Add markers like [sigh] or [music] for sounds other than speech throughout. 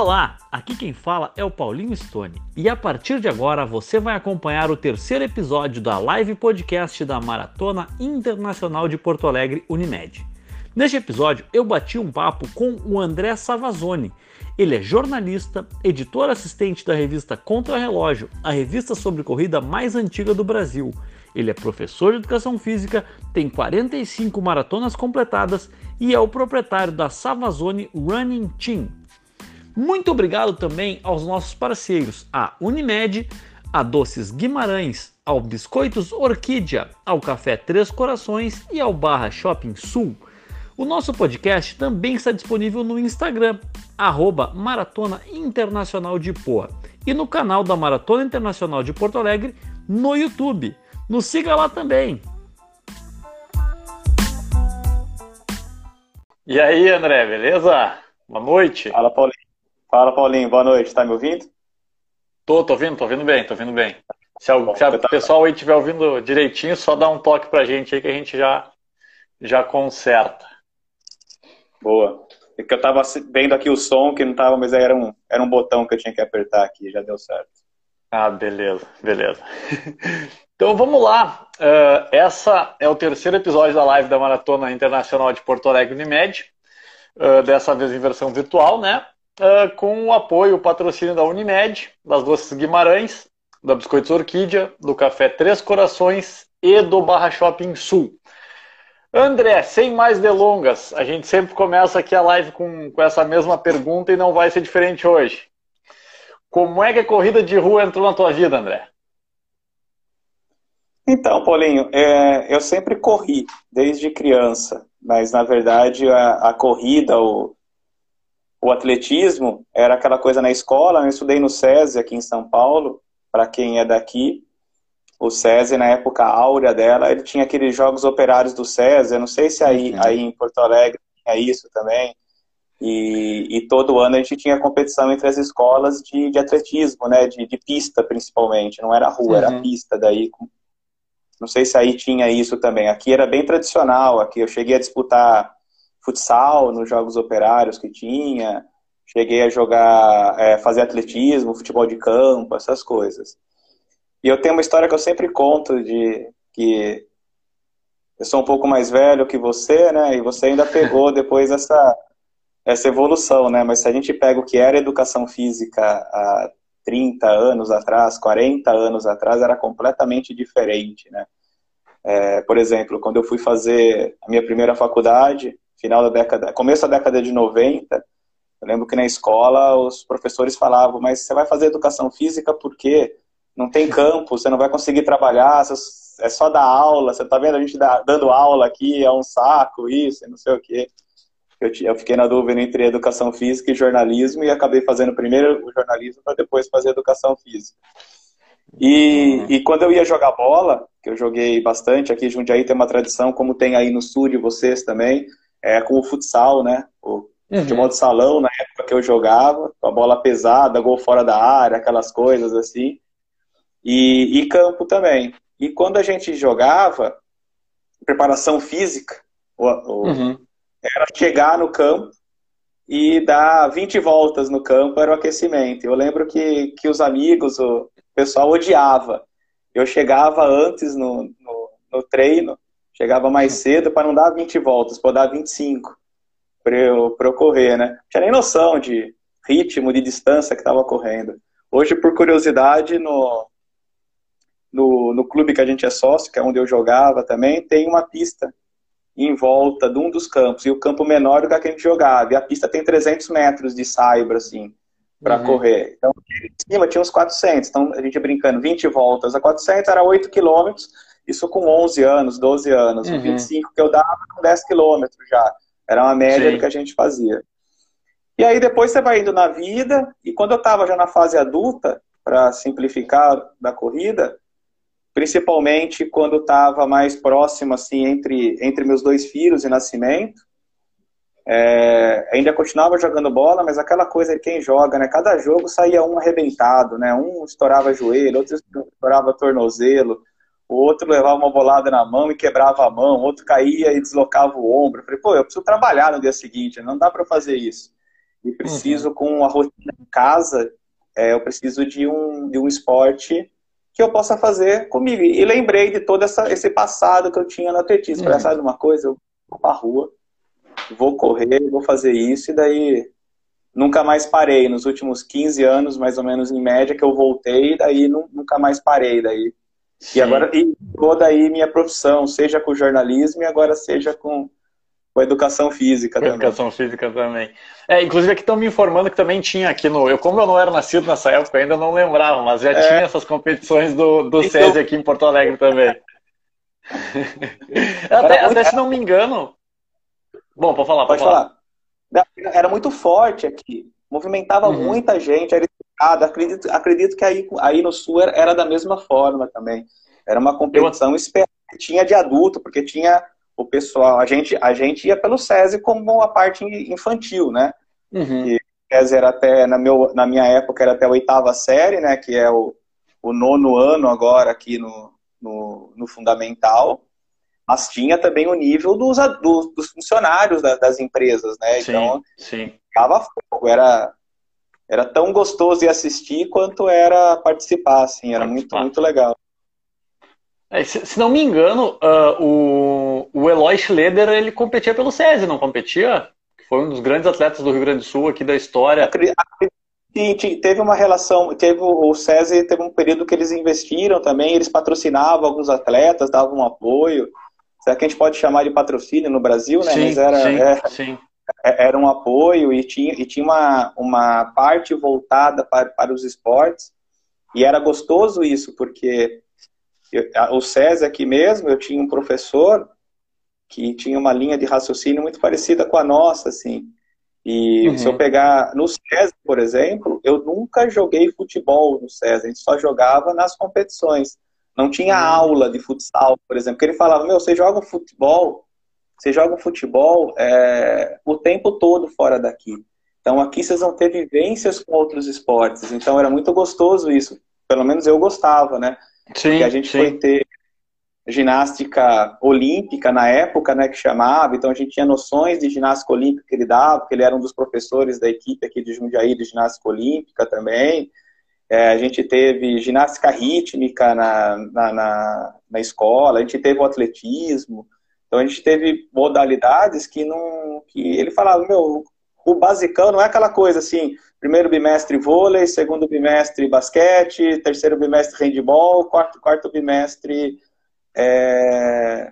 Olá, aqui quem fala é o Paulinho Stone e a partir de agora você vai acompanhar o terceiro episódio da live podcast da Maratona Internacional de Porto Alegre Unimed. Neste episódio eu bati um papo com o André Savazone. Ele é jornalista, editor assistente da revista Contra Relógio, a revista sobre corrida mais antiga do Brasil. Ele é professor de educação física, tem 45 maratonas completadas e é o proprietário da Savazone Running Team. Muito obrigado também aos nossos parceiros, a Unimed, a Doces Guimarães, ao Biscoitos Orquídea, ao Café Três Corações e ao Barra Shopping Sul. O nosso podcast também está disponível no Instagram, arroba Maratona Internacional de Poa, e no canal da Maratona Internacional de Porto Alegre no YouTube. Nos siga lá também. E aí, André, beleza? Boa noite. Fala, Paulinho. Fala, Paulinho. Boa noite. Tá me ouvindo? Tô, tô ouvindo, tô ouvindo bem, tô ouvindo bem. Se, o pessoal aí estiver ouvindo direitinho, só dá um toque pra gente aí que a gente já, já conserta. Boa. É que eu tava vendo aqui o som, que não tava, mas era um, era um botão que eu tinha que apertar aqui, já deu certo. Ah, beleza, beleza. [laughs] Então vamos lá. Uh, essa é o terceiro episódio da live da Maratona Internacional de Porto Alegre Unimed, uh, dessa vez em versão virtual, né? Uh, com o apoio, o patrocínio da Unimed, das Doces Guimarães, da Biscoitos Orquídea, do Café Três Corações e do Barra Shopping Sul. André, sem mais delongas, a gente sempre começa aqui a live com, com essa mesma pergunta e não vai ser diferente hoje. Como é que a corrida de rua entrou na tua vida, André? Então, Paulinho, é, eu sempre corri desde criança, mas na verdade a, a corrida, o, o atletismo era aquela coisa na escola. Eu estudei no SESI aqui em São Paulo, para quem é daqui. O SESI, na época áurea dela, ele tinha aqueles jogos operários do SESI. Eu não sei se aí, uhum. aí em Porto Alegre tinha isso também. E, e, todo ano a gente tinha competição entre as escolas de, de atletismo, né? De, de, pista, principalmente. Não era rua, uhum. era pista daí, não sei se aí tinha isso também. Aqui era bem tradicional. Aqui eu cheguei a disputar futsal nos jogos operários que tinha. Cheguei a jogar, é, fazer atletismo, futebol de campo, essas coisas. E eu tenho uma história que eu sempre conto de que eu sou um pouco mais velho que você, né? E você ainda pegou [laughs] depois essa essa evolução, né? Mas se a gente pega o que era educação física há 30 anos atrás, 40 anos atrás, era completamente diferente, né? É, por exemplo, quando eu fui fazer a minha primeira faculdade, final da década, começo da década de 90, eu lembro que na escola os professores falavam, mas você vai fazer educação física porque não tem campo, você não vai conseguir trabalhar, é só dar aula, você tá vendo a gente dando aula aqui, é um saco, isso, não sei o quê. Eu, eu fiquei na dúvida entre educação física e jornalismo e acabei fazendo primeiro o jornalismo para depois fazer educação física. E, e quando eu ia jogar bola, que eu joguei bastante, aqui em Jundiaí tem uma tradição, como tem aí no sul de vocês também, é com o futsal, né? O uhum. futebol de salão, na época que eu jogava, com a bola pesada, gol fora da área, aquelas coisas assim. E, e campo também. E quando a gente jogava, preparação física, o, o, uhum era chegar no campo e dar 20 voltas no campo, era o aquecimento. Eu lembro que, que os amigos, o pessoal odiava. Eu chegava antes no, no, no treino, chegava mais cedo para não dar 20 voltas, para dar 25 para eu, eu correr, né? Não tinha nem noção de ritmo, de distância que estava correndo. Hoje, por curiosidade, no, no, no clube que a gente é sócio, que é onde eu jogava também, tem uma pista em volta de um dos campos, e o campo menor do que a gente jogava. E a pista tem 300 metros de saibro, assim, para uhum. correr. Então, em cima tinha uns 400. Então, a gente brincando 20 voltas a 400 era 8 quilômetros, isso com 11 anos, 12 anos. Uhum. 25 que eu dava com 10 quilômetros já. Era uma média Sim. do que a gente fazia. E aí depois você vai indo na vida, e quando eu estava já na fase adulta, para simplificar da corrida, principalmente quando estava mais próximo, assim, entre, entre meus dois filhos e nascimento. É, ainda continuava jogando bola, mas aquela coisa de quem joga, né? Cada jogo saía um arrebentado, né? Um estourava joelho, outro estourava tornozelo, o outro levava uma bolada na mão e quebrava a mão, outro caía e deslocava o ombro. Eu falei, pô, eu preciso trabalhar no dia seguinte, não dá para fazer isso. e preciso, uhum. com a rotina em casa, é, eu preciso de um, de um esporte que eu possa fazer comigo. E lembrei de todo essa, esse passado que eu tinha no atletismo. Uhum. Falei, sabe uma coisa? Eu vou pra rua, vou correr, vou fazer isso, e daí nunca mais parei. Nos últimos 15 anos, mais ou menos, em média, que eu voltei, e daí nunca mais parei. Daí. E agora, e toda aí minha profissão, seja com jornalismo e agora seja com com educação física também. Educação física também. É, inclusive aqui estão me informando que também tinha aqui no. Eu, como eu não era nascido nessa época, ainda não lembrava, mas já é. tinha essas competições do, do então... SESI aqui em Porto Alegre também. [laughs] até, até se não me engano. Bom, pode falar, pode, pode falar. falar. Era muito forte aqui. Movimentava uhum. muita gente, era acredito, acredito que aí, aí no sul era, era da mesma forma também. Era uma competição eu... esperada. Tinha de adulto, porque tinha o pessoal, a gente, a gente ia pelo SESI como a parte infantil, né? Uhum. E o SESI era até, na, meu, na minha época, era até a oitava série, né? Que é o, o nono ano agora aqui no, no, no Fundamental. Mas tinha também o nível dos, dos, dos funcionários da, das empresas, né? Sim, então, sim. ficava fogo, era, era tão gostoso de assistir quanto era participar, assim, era participar. muito, muito legal. É, se, se, não me engano, uh, o, o Eloy Schleder, ele competia pelo SESI, não competia? Foi um dos grandes atletas do Rio Grande do Sul aqui da história. Sim, teve uma relação, teve o SESI teve um período que eles investiram também, eles patrocinavam alguns atletas, davam um apoio. Será que a gente pode chamar de patrocínio no Brasil, né? Sim, Mas era, sim, é, sim. É, era um apoio e tinha, e tinha uma, uma parte voltada para, para os esportes. E era gostoso isso, porque eu, o SESI aqui mesmo, eu tinha um professor que tinha uma linha de raciocínio muito parecida com a nossa, assim. E uhum. se eu pegar no SESI, por exemplo, eu nunca joguei futebol no SESI, a gente só jogava nas competições. Não tinha uhum. aula de futsal, por exemplo, que ele falava, meu, você joga futebol, você joga futebol é, o tempo todo fora daqui. Então aqui vocês vão ter vivências com outros esportes. Então era muito gostoso isso. Pelo menos eu gostava, né? Sim, que a gente sim. foi ter ginástica olímpica na época, né, que chamava, então a gente tinha noções de ginástica olímpica que ele dava, porque ele era um dos professores da equipe aqui de Jundiaí de ginástica olímpica também. É, a gente teve ginástica rítmica na, na, na, na, escola, a gente teve o atletismo, então a gente teve modalidades que não. que ele falava, meu, o basicão não é aquela coisa assim, primeiro bimestre vôlei, segundo bimestre basquete, terceiro bimestre handball, quarto, quarto bimestre é,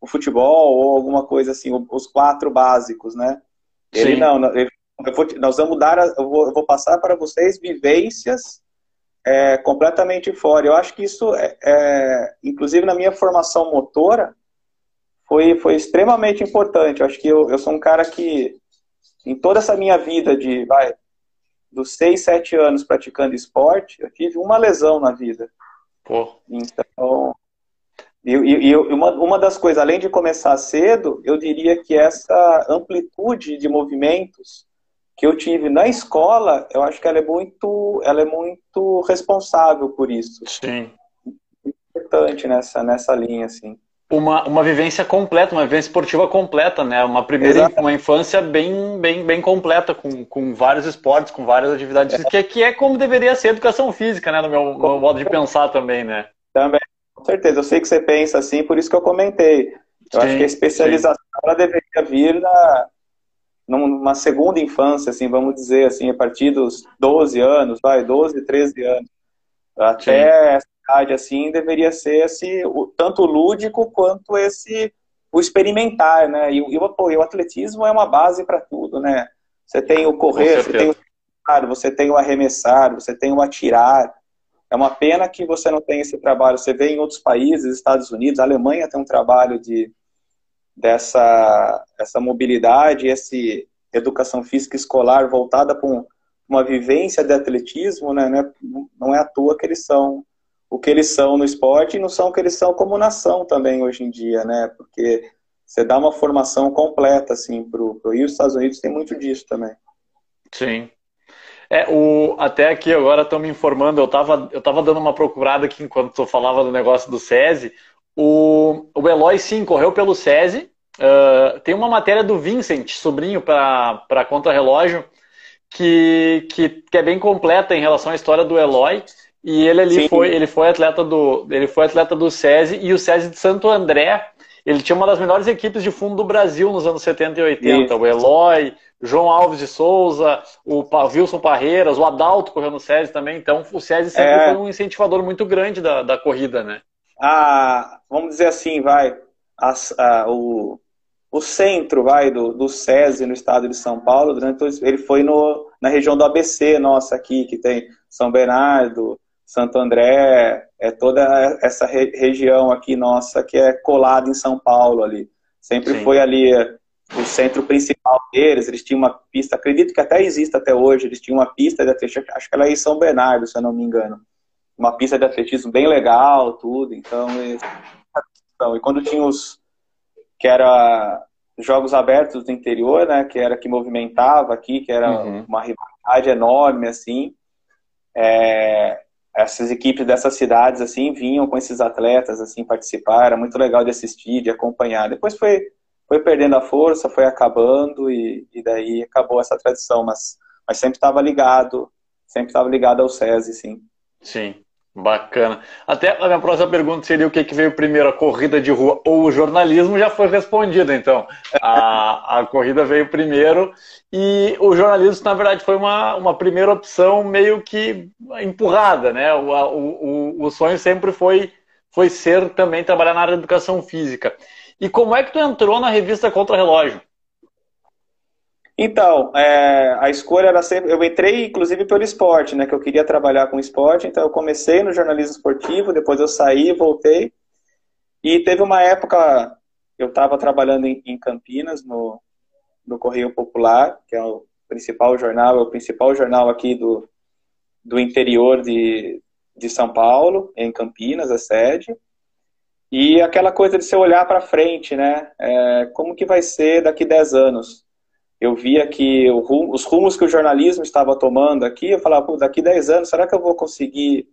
o futebol ou alguma coisa assim, os quatro básicos, né? Ele Sim. não, ele, vou, nós vamos dar, eu vou, eu vou, passar para vocês vivências é, completamente fora. Eu acho que isso, é, é, inclusive na minha formação motora, foi, foi extremamente importante. Eu acho que eu, eu sou um cara que, em toda essa minha vida de, vai, dos 6, 7 anos praticando esporte, eu tive uma lesão na vida. Pô. Então, e, e, e uma, uma das coisas, além de começar cedo, eu diria que essa amplitude de movimentos que eu tive na escola, eu acho que ela é muito, ela é muito responsável por isso. Sim. Importante nessa, nessa linha, assim uma, uma vivência completa, uma vivência esportiva completa, né? Uma primeira uma infância bem, bem, bem completa, com, com vários esportes, com várias atividades é. que, que é como deveria ser a educação física, né? No meu, no meu modo de pensar também, né? Também, com certeza. Eu sei que você pensa assim, por isso que eu comentei. Eu sim, acho que a especialização ela deveria vir na, numa segunda infância, assim, vamos dizer assim, a partir dos 12 anos, vai, 12, 13 anos. Até sim idade assim deveria ser esse o, tanto lúdico quanto esse o experimentar, né? E, e, o, e o atletismo é uma base para tudo, né? Você tem o correr, você tem o você tem o arremessar, você tem o atirar. É uma pena que você não tem esse trabalho. Você vê em outros países, Estados Unidos, Alemanha tem um trabalho de dessa essa mobilidade, essa educação física escolar voltada para um, uma vivência de atletismo, né? Não é, não é à toa que eles são o que eles são no esporte e não são o que eles são como nação também hoje em dia, né? Porque você dá uma formação completa, assim, pro, pro... E os Estados Unidos tem muito disso também. Sim. É, o, até aqui agora estão me informando, eu estava eu tava dando uma procurada aqui enquanto tu falava do negócio do SESI. O, o Eloy, sim, correu pelo SESI. Uh, tem uma matéria do Vincent, sobrinho, para contra-relógio, que, que, que, é bem completa em relação à história do Eloy. E ele ali foi, ele foi atleta do, ele foi atleta do SESI e o SESI de Santo André, ele tinha uma das melhores equipes de fundo do Brasil nos anos 70 e 80. Isso. O Eloy, João Alves de Souza, o Wilson Parreiras, o Adalto correu no SESI também. Então o SESI sempre é... foi um incentivador muito grande da, da corrida, né? Ah, vamos dizer assim, vai. As, a, o, o centro vai do, do SESI no estado de São Paulo, durante ele foi no, na região do ABC nossa aqui, que tem São Bernardo, Santo André, é toda essa re região aqui nossa que é colada em São Paulo ali. Sempre Sim. foi ali é, o centro principal deles, eles tinham uma pista, acredito que até existe até hoje, eles tinham uma pista de atletismo, acho que ela é em São Bernardo, se eu não me engano. Uma pista de atletismo bem legal, tudo, então... E, e quando tinha os... que era jogos abertos do interior, né, que era que movimentava aqui, que era uhum. uma rivalidade enorme, assim, é, essas equipes dessas cidades assim vinham com esses atletas assim participar, era muito legal de assistir, de acompanhar. Depois foi foi perdendo a força, foi acabando e, e daí acabou essa tradição, mas mas sempre estava ligado, sempre estava ligado ao SESI, sim. Sim. Bacana. Até a minha próxima pergunta seria o que, que veio primeiro, a corrida de rua ou o jornalismo, já foi respondida, então. A, a corrida veio primeiro e o jornalismo, na verdade, foi uma, uma primeira opção meio que empurrada, né? O, o, o sonho sempre foi, foi ser também trabalhar na área da educação física. E como é que tu entrou na revista Contra Relógio? Então, é, a escolha era sempre. Eu entrei, inclusive, pelo esporte, né? Que eu queria trabalhar com esporte, então eu comecei no jornalismo esportivo, depois eu saí, voltei. E teve uma época, eu estava trabalhando em, em, Campinas, no, no Correio Popular, que é o principal jornal, é o principal jornal aqui do, do interior de, de São Paulo, em Campinas, a sede. E aquela coisa de você olhar para frente, né? É, como que vai ser daqui 10 anos? Eu via que os rumos que o jornalismo estava tomando aqui, eu falava, daqui 10 anos, será que eu vou conseguir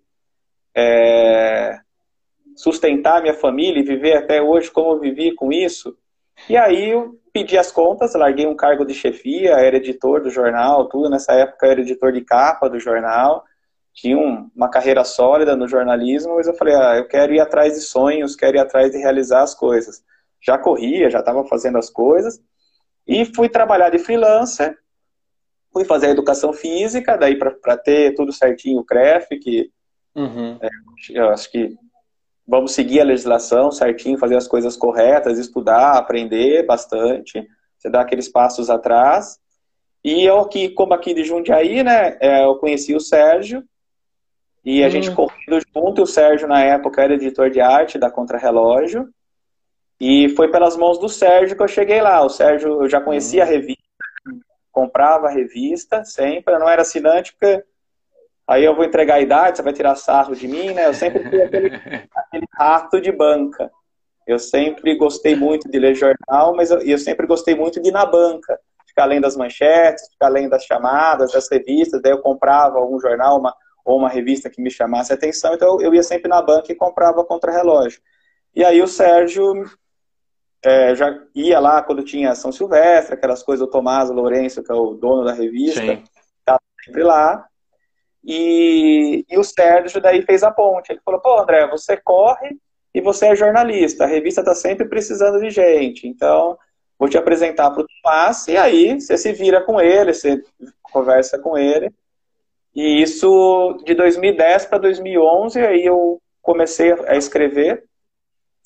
é, sustentar minha família e viver até hoje como eu vivi com isso? E aí eu pedi as contas, larguei um cargo de chefia, era editor do jornal, tudo. Nessa época era editor de capa do jornal, tinha um, uma carreira sólida no jornalismo, mas eu falei, ah, eu quero ir atrás de sonhos, quero ir atrás de realizar as coisas. Já corria, já estava fazendo as coisas, e fui trabalhar de freelancer, fui fazer educação física, daí para ter tudo certinho o CREF, que uhum. é, eu acho que vamos seguir a legislação certinho, fazer as coisas corretas, estudar, aprender bastante, você dá aqueles passos atrás. E eu que, como aqui de Jundiaí, né, é, eu conheci o Sérgio, e a hum. gente correndo junto, o Sérgio na época era editor de arte da Contrarrelógio, e foi pelas mãos do Sérgio que eu cheguei lá. O Sérgio, eu já conhecia a revista, comprava a revista sempre, eu não era assinante porque aí eu vou entregar a idade, você vai tirar sarro de mim, né? Eu sempre fui aquele, [laughs] aquele rato de banca. Eu sempre gostei muito de ler jornal, mas eu, eu sempre gostei muito de ir na banca, ficar lendo as manchetes, ficar lendo as chamadas, das revistas, daí eu comprava algum jornal uma, ou uma revista que me chamasse a atenção, então eu, eu ia sempre na banca e comprava contra-relógio. E aí o Sérgio é, já ia lá quando tinha São Silvestre, aquelas coisas, o Tomás Lourenço, que é o dono da revista, estava sempre lá. E, e o Sérgio daí fez a ponte. Ele falou, pô, André, você corre e você é jornalista, a revista está sempre precisando de gente, então vou te apresentar para o Tomás, e aí você se vira com ele, você conversa com ele. E isso de 2010 para 2011, aí eu comecei a escrever,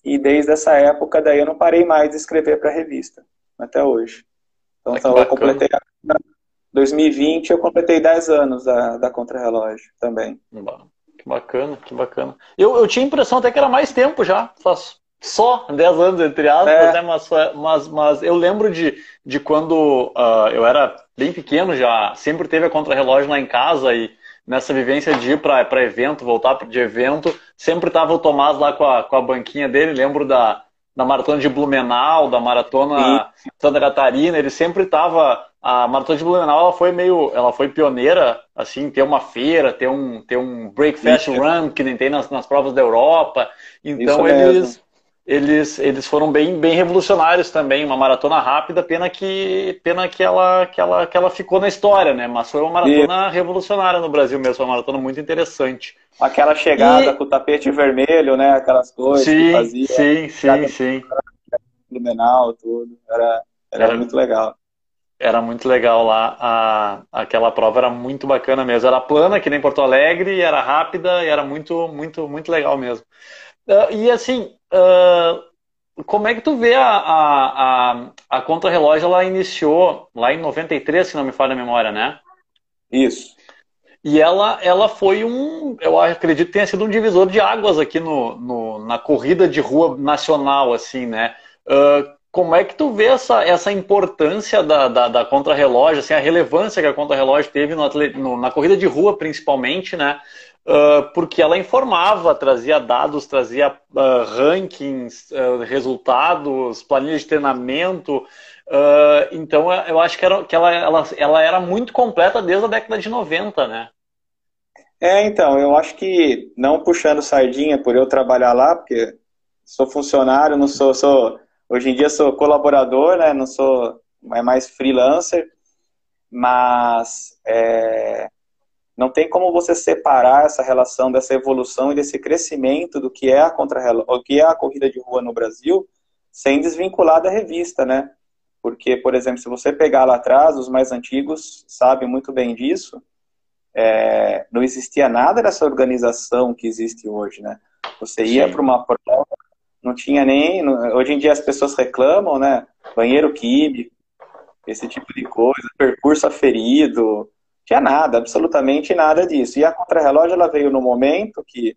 e desde essa época, daí eu não parei mais de escrever para a revista, até hoje. Então, é então eu completei. 2020 eu completei 10 anos da, da Contrarrelógio também. Que bacana, que bacana. Eu, eu tinha a impressão até que era mais tempo já, faz só 10 anos, entre aspas, é. né? mas, mas, mas eu lembro de, de quando uh, eu era bem pequeno já, sempre teve a Contrarrelógio lá em casa e nessa vivência de ir para evento, voltar de evento, sempre tava o Tomás lá com a, com a banquinha dele, lembro da, da maratona de Blumenau, da maratona Sim. Santa Catarina, ele sempre tava a maratona de Blumenau ela foi meio, ela foi pioneira, assim, ter uma feira, ter um, ter um breakfast run que nem tem nas, nas provas da Europa. Então eles eles, eles foram bem, bem revolucionários também, uma maratona rápida, pena que pena que ela, que ela, que ela ficou na história, né? Mas foi uma maratona e... revolucionária no Brasil mesmo, foi uma maratona muito interessante. Aquela chegada e... com o tapete vermelho, né? Aquelas coisas sim, que fazia. Sim, sim, sim. Fenomenal, tudo. Era, era, era, muito legal. Era muito legal lá. A, aquela prova era muito bacana mesmo. Era plana, que nem Porto Alegre, era rápida e era muito, muito, muito legal mesmo. Uh, e assim, uh, como é que tu vê a, a, a, a contra-relógio? Ela iniciou lá em 93, se não me falha a memória, né? Isso. E ela, ela foi um, eu acredito que tenha sido um divisor de águas aqui no, no na corrida de rua nacional, assim, né? Uh, como é que tu vê essa, essa importância da, da, da contra-relógio, assim, a relevância que a contra-relógio teve no, no, na corrida de rua, principalmente, né? Uh, porque ela informava, trazia dados, trazia uh, rankings, uh, resultados, planilhas de treinamento. então, eu acho que, era, que ela, ela, ela era muito completa desde a década de 90, né? É, então, eu acho que, não puxando sardinha por eu trabalhar lá, porque sou funcionário, não sou, sou hoje em dia sou colaborador, né, não sou, é mais freelancer, mas é, não tem como você separar essa relação dessa evolução e desse crescimento do que é a contra o que é a corrida de rua no Brasil, sem desvincular da revista, né? Porque, por exemplo, se você pegar lá atrás, os mais antigos sabem muito bem disso, é, não existia nada dessa organização que existe hoje, né? Você ia para uma prova, não tinha nem. Hoje em dia as pessoas reclamam, né? Banheiro químico, esse tipo de coisa, percurso aferido, tinha nada, absolutamente nada disso. E a contrarrelógio ela veio no momento que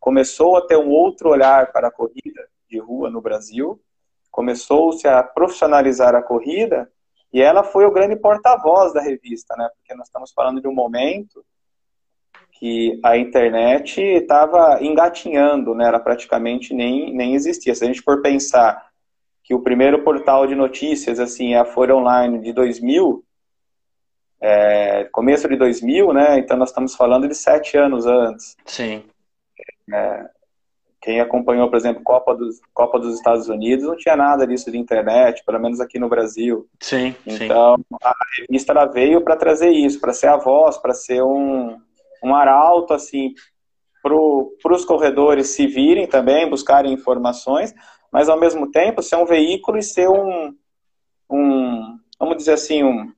começou a ter um outro olhar para a corrida de rua no Brasil, começou-se a profissionalizar a corrida e ela foi o grande porta-voz da revista, né? Porque nós estamos falando de um momento que a internet estava engatinhando, né? Ela praticamente nem, nem existia. Se a gente for pensar que o primeiro portal de notícias, assim, a Folha Online de 2000, é, começo de 2000, né? Então nós estamos falando de sete anos antes. Sim. É, quem acompanhou, por exemplo, Copa dos, Copa dos Estados Unidos, não tinha nada disso de internet, pelo menos aqui no Brasil. Sim. Então sim. a revista veio para trazer isso, para ser a voz, para ser um, um arauto assim para os corredores se virem também, buscarem informações, mas ao mesmo tempo ser um veículo e ser um, um vamos dizer assim, um,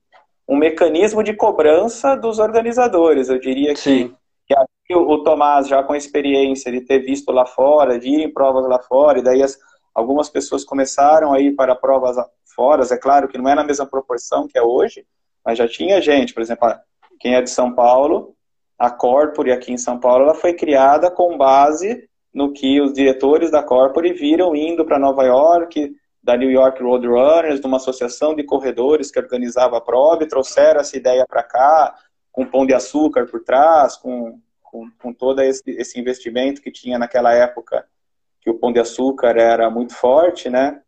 um mecanismo de cobrança dos organizadores. Eu diria que, que aqui o, Tomás, já com experiência de ter visto lá fora, de ir em provas lá fora, e daí as, algumas pessoas começaram a ir para provas fora, é claro que não é na mesma proporção que é hoje, mas já tinha gente, por exemplo, quem é de São Paulo, a Corpore aqui em São Paulo, ela foi criada com base no que os diretores da Corpore viram indo para Nova York, da New York Roadrunners, de uma associação de corredores que organizava a prova e trouxeram essa ideia para cá, com pão de açúcar por trás, com, com, com todo esse, esse, investimento que tinha naquela época, que o pão de açúcar era muito forte, né?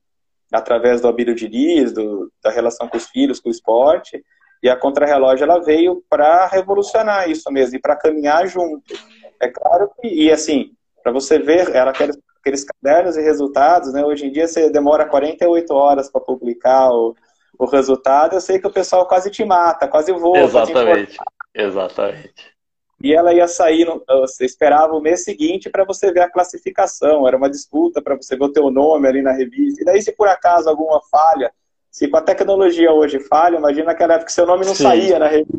Através do Abílio Diniz, do, da relação com os filhos, com o esporte. E a Contrarrelógio ela veio para revolucionar isso mesmo, e para caminhar junto. É claro que, e assim, para você ver, era aqueles aqueles cadernos e resultados, né? Hoje em dia você demora 48 horas para publicar o, o resultado, eu sei que o pessoal quase te mata, quase voa. Exatamente, exatamente. E ela ia sair, no, você esperava o mês seguinte para você ver a classificação, era uma disputa para você ver o teu nome ali na revista. E daí, se por acaso alguma falha, se com a tecnologia hoje falha, imagina naquela época que seu nome não Sim. saía na revista.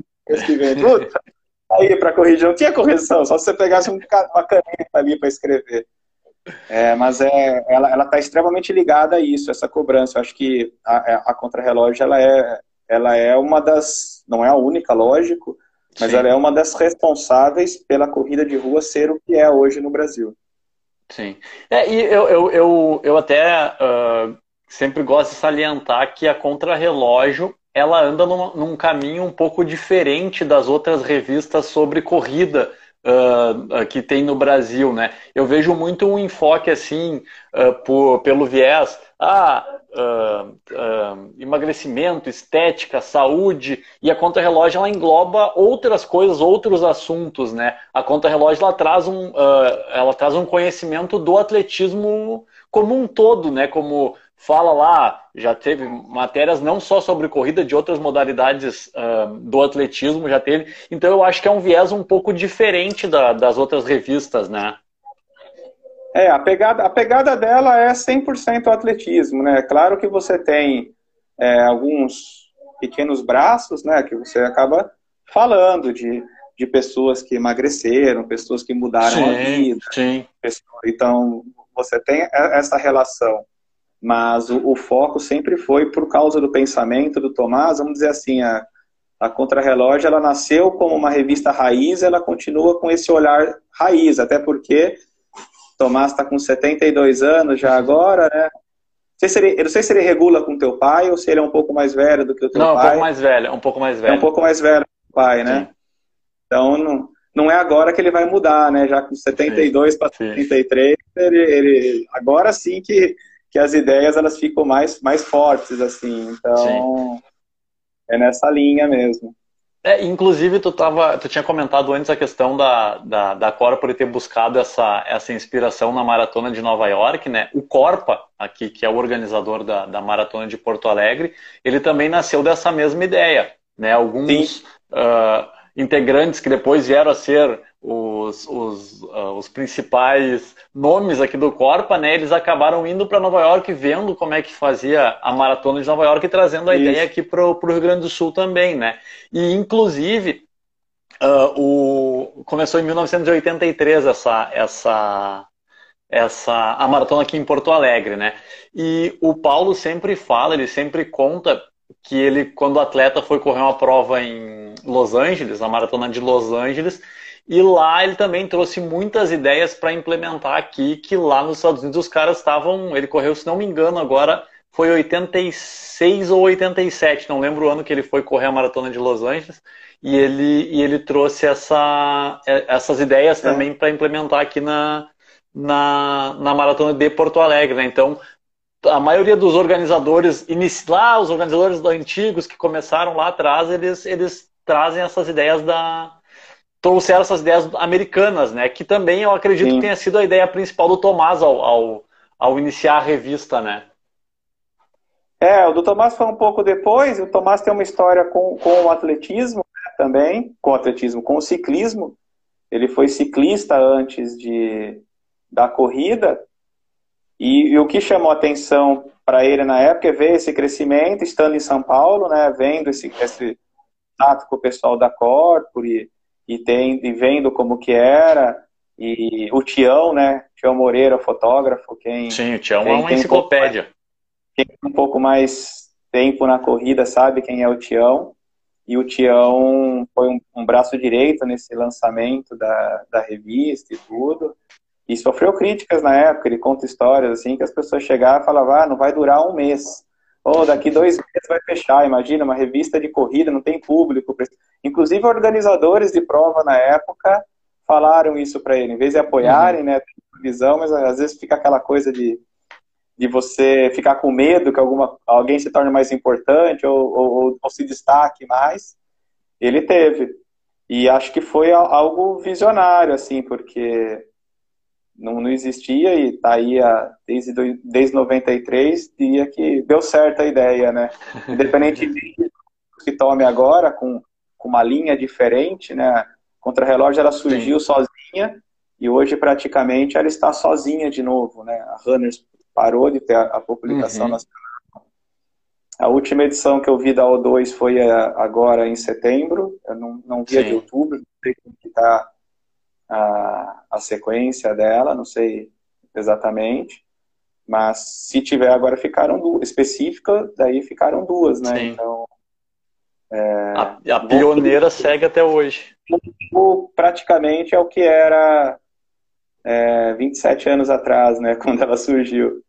Aí para corrigir, não tinha correção, só se você pegasse um, uma caneta ali para escrever. É, mas é, ela está extremamente ligada a isso, essa cobrança. Eu acho que a, é, a contrarrelógio ela é, ela é uma das, não é a única, lógico, mas Sim. ela é uma das responsáveis pela corrida de rua ser o que é hoje no Brasil. Sim. É, e eu, eu, eu, eu até uh, sempre gosto de salientar que a contrarrelógio ela anda num, num caminho um pouco diferente das outras revistas sobre corrida uh, que tem no Brasil, né? Eu vejo muito um enfoque assim uh, por, pelo viés, ah, uh, emagrecimento, estética, saúde e a conta relógio ela engloba outras coisas, outros assuntos, né? A conta relógio ela traz um, ela traz um conhecimento do atletismo como um todo, né? Como fala lá, já teve matérias não só sobre corrida, de outras modalidades uh, do atletismo, já teve. Então eu acho que é um viés um pouco diferente da, das outras revistas, né? É, a pegada, a pegada dela é 100% atletismo, né? Claro que você tem é, alguns pequenos braços, né? Que você acaba falando de, de pessoas que emagreceram, pessoas que mudaram sim, a vida. Sim. Então, você tem essa relação. Mas o, o, foco sempre foi por causa do pensamento do Tomás, vamos dizer assim, a, a Contrarrelógio, ela nasceu como uma revista raiz, ela continua com esse olhar raiz, até porque Tomás está com 72 anos já agora, né? Não sei se ele, eu não sei se ele regula com teu pai ou se ele é um pouco mais velho do que o teu não, pai. Não, um pouco mais velho, um pouco mais velho. É um pouco mais velho que o pai, né? Sim. Então, não, não é agora que ele vai mudar, né? Já com 72 para 73, ele, ele, agora sim que, que as ideias elas ficam mais, mais fortes, assim. Então, sim. é nessa linha mesmo. É, inclusive, tu, tava, tu tinha comentado antes a questão da, da, da Corpa ter buscado essa, essa inspiração na Maratona de Nova York, né? O Corpa, aqui, que é o organizador da, da Maratona de Porto Alegre, ele também nasceu dessa mesma ideia, né? Alguns uh, integrantes que depois vieram a ser os, os, uh, os principais nomes aqui do Corpa, né? Eles acabaram indo para Nova York, vendo como é que fazia a maratona de Nova York e trazendo a Isso. ideia aqui para o Rio Grande do Sul também, né? E inclusive uh, o, começou em 1983 essa essa essa a maratona aqui em Porto Alegre, né? E o Paulo sempre fala, ele sempre conta que ele, quando o atleta foi correr uma prova em Los Angeles, na maratona de Los Angeles, e lá ele também trouxe muitas ideias para implementar aqui, que lá nos Estados Unidos os caras estavam. Ele correu, se não me engano, agora foi 86 ou 87, não lembro o ano que ele foi correr a maratona de Los Angeles. E ele, e ele trouxe essa, essas ideias é. também para implementar aqui na, na, na maratona de Porto Alegre. Né? Então, a maioria dos organizadores, lá, os organizadores antigos que começaram lá atrás, eles, eles trazem essas ideias da, trouxeram essas ideias americanas, né? Que também eu acredito Sim. que tenha sido a ideia principal do Tomás ao, ao, ao, iniciar a revista, né? É, o do Tomás foi um pouco depois. O Tomás tem uma história com, com o atletismo né, também, com o atletismo, com o ciclismo. Ele foi ciclista antes de da corrida. E, e o que chamou atenção para ele na época é ver esse crescimento, estando em São Paulo, né? Vendo esse, esse contato com o pessoal da Corpore e, tem, e vendo como que era. E o Tião, né? Tião Moreira, fotógrafo, quem. Sim, o Tião é uma enciclopédia. Um quem tem um pouco mais tempo na corrida sabe quem é o Tião. E o Tião foi um, um braço direito nesse lançamento da, da revista e tudo. E sofreu críticas na época, ele conta histórias assim, que as pessoas chegavam e falavam, ah, não vai durar um mês. Ou daqui dois meses vai fechar. Imagina, uma revista de corrida, não tem público. Inclusive, organizadores de prova na época falaram isso para ele. Em vez de apoiarem, uhum. né, visão, mas às vezes fica aquela coisa de, de você ficar com medo que alguma, alguém se torne mais importante ou, ou, ou se destaque mais. Ele teve. E acho que foi algo visionário, assim, porque não, não existia e tá aí a, desde, desde 93, diria que deu certo a ideia, né? [laughs] Independente de que tome agora, com, com uma linha diferente, né? Contra-relógio ela surgiu Sim. sozinha e hoje praticamente ela está sozinha de novo, né? A Runners parou de ter a, publicação uhum. nacional. A última edição que eu vi da O2 foi a, agora em setembro, eu não, não vi a de outubro, não sei como está a, a sequência dela, não sei exatamente. Mas se tiver agora ficaram duas, específica, daí ficaram duas, né? Sim. Então. É, a, a pioneira segue até hoje. Praticamente é o que era é, 27 anos atrás, né? [laughs] Quando ela surgiu.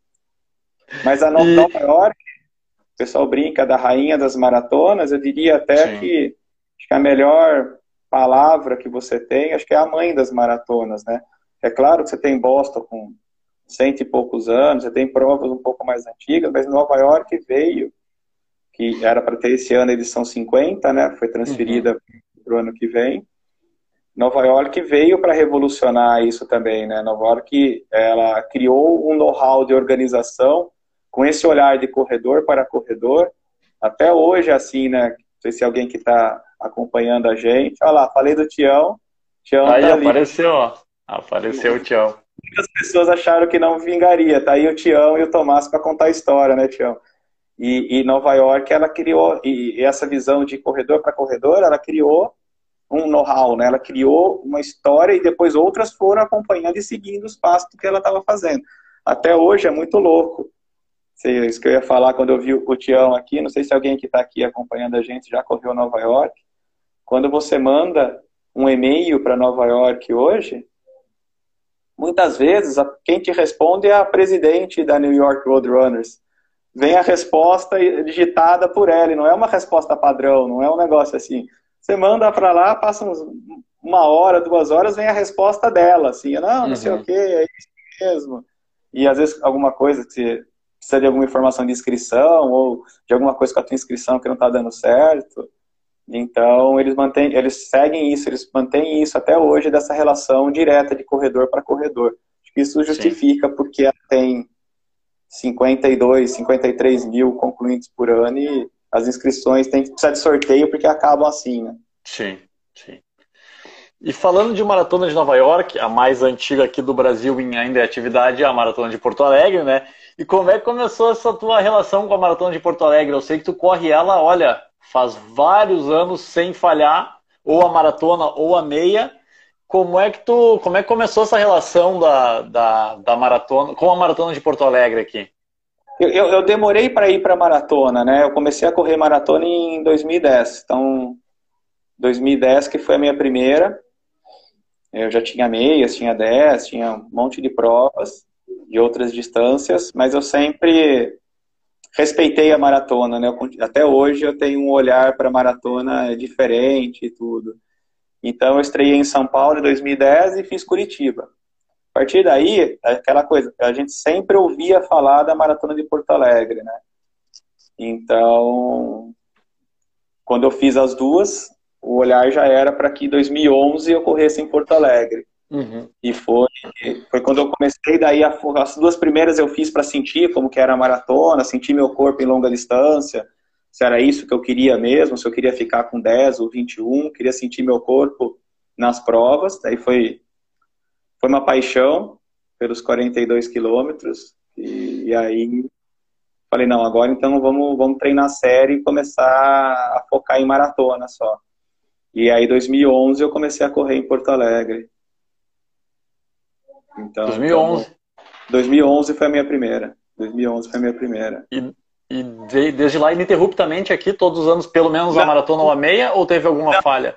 Mas a Nova, e... York, o pessoal brinca da rainha das maratonas, eu diria até Sim. que, que a melhor palavra que você tem, acho que é a mãe das maratonas, né? É claro que você tem Boston com cento e poucos anos, você tem provas um pouco mais antigas, mas Nova York veio, que era para ter esse ano a edição 50, né? Foi transferida uhum. para o ano que vem. Nova York veio para revolucionar isso também, né? Nova York, ela criou um know-how de organização com esse olhar de corredor para corredor. Até hoje, assim, né? Não sei se alguém que está acompanhando a gente. Olha lá, falei do Tião. Tião Aí tá apareceu, ó. Apareceu o Tião. Muitas pessoas acharam que não vingaria. Tá aí o Tião e o Tomás para contar a história, né, Tião? E, e Nova York, ela criou, e essa visão de corredor para corredor, ela criou um know-how, né? Ela criou uma história e depois outras foram acompanhando e seguindo os passos que ela estava fazendo. Até hoje é muito louco. Isso que eu ia falar quando eu vi o Tião aqui, não sei se alguém que está aqui acompanhando a gente já correu Nova York. Quando você manda um e-mail para Nova York hoje, muitas vezes quem te responde é a presidente da New York Roadrunners. Vem a resposta digitada por ela, e não é uma resposta padrão, não é um negócio assim. Você manda para lá, passa uns, uma hora, duas horas, vem a resposta dela, assim, não, não uhum. sei o que, é isso mesmo. E às vezes alguma coisa que você precisa de alguma informação de inscrição ou de alguma coisa com a tua inscrição que não está dando certo. Então eles mantêm, eles seguem isso, eles mantêm isso até hoje dessa relação direta de corredor para corredor. Isso justifica Sim. porque tem 52, 53 mil concluintes por ano e as inscrições têm que precisar de sorteio porque acabam assim, né? Sim, sim. E falando de Maratona de Nova York, a mais antiga aqui do Brasil em ainda é atividade, a Maratona de Porto Alegre, né? E como é que começou essa tua relação com a Maratona de Porto Alegre? Eu sei que tu corre ela, olha, faz vários anos sem falhar, ou a maratona ou a meia. Como é que tu, como é que começou essa relação da, da, da maratona com a maratona de Porto Alegre aqui? Eu, eu, eu demorei para ir para maratona, né? Eu comecei a correr maratona em 2010. Então, 2010 que foi a minha primeira. Eu já tinha meias, tinha 10, tinha um monte de provas de outras distâncias, mas eu sempre respeitei a maratona, né? Eu, até hoje eu tenho um olhar para maratona diferente e tudo. Então eu estreiei em São Paulo em 2010 e fiz Curitiba. A partir daí, aquela coisa, a gente sempre ouvia falar da Maratona de Porto Alegre, né? Então, quando eu fiz as duas, o olhar já era para que em 2011 eu corresse em Porto Alegre. Uhum. E foi, foi quando eu comecei, daí as duas primeiras eu fiz para sentir como que era a maratona, sentir meu corpo em longa distância, se era isso que eu queria mesmo, se eu queria ficar com 10 ou 21, queria sentir meu corpo nas provas, daí foi foi uma paixão pelos 42 quilômetros. E, e, aí falei, não, agora então vamos, vamos treinar sério e começar a focar em maratona só. E aí, 2011, eu comecei a correr em Porto Alegre. Então, 2011? Então, 2011 foi a minha primeira. 2011 foi a minha primeira. E, e desde lá, ininterruptamente aqui, todos os anos, pelo menos a maratona ou a meia, ou teve alguma não, falha?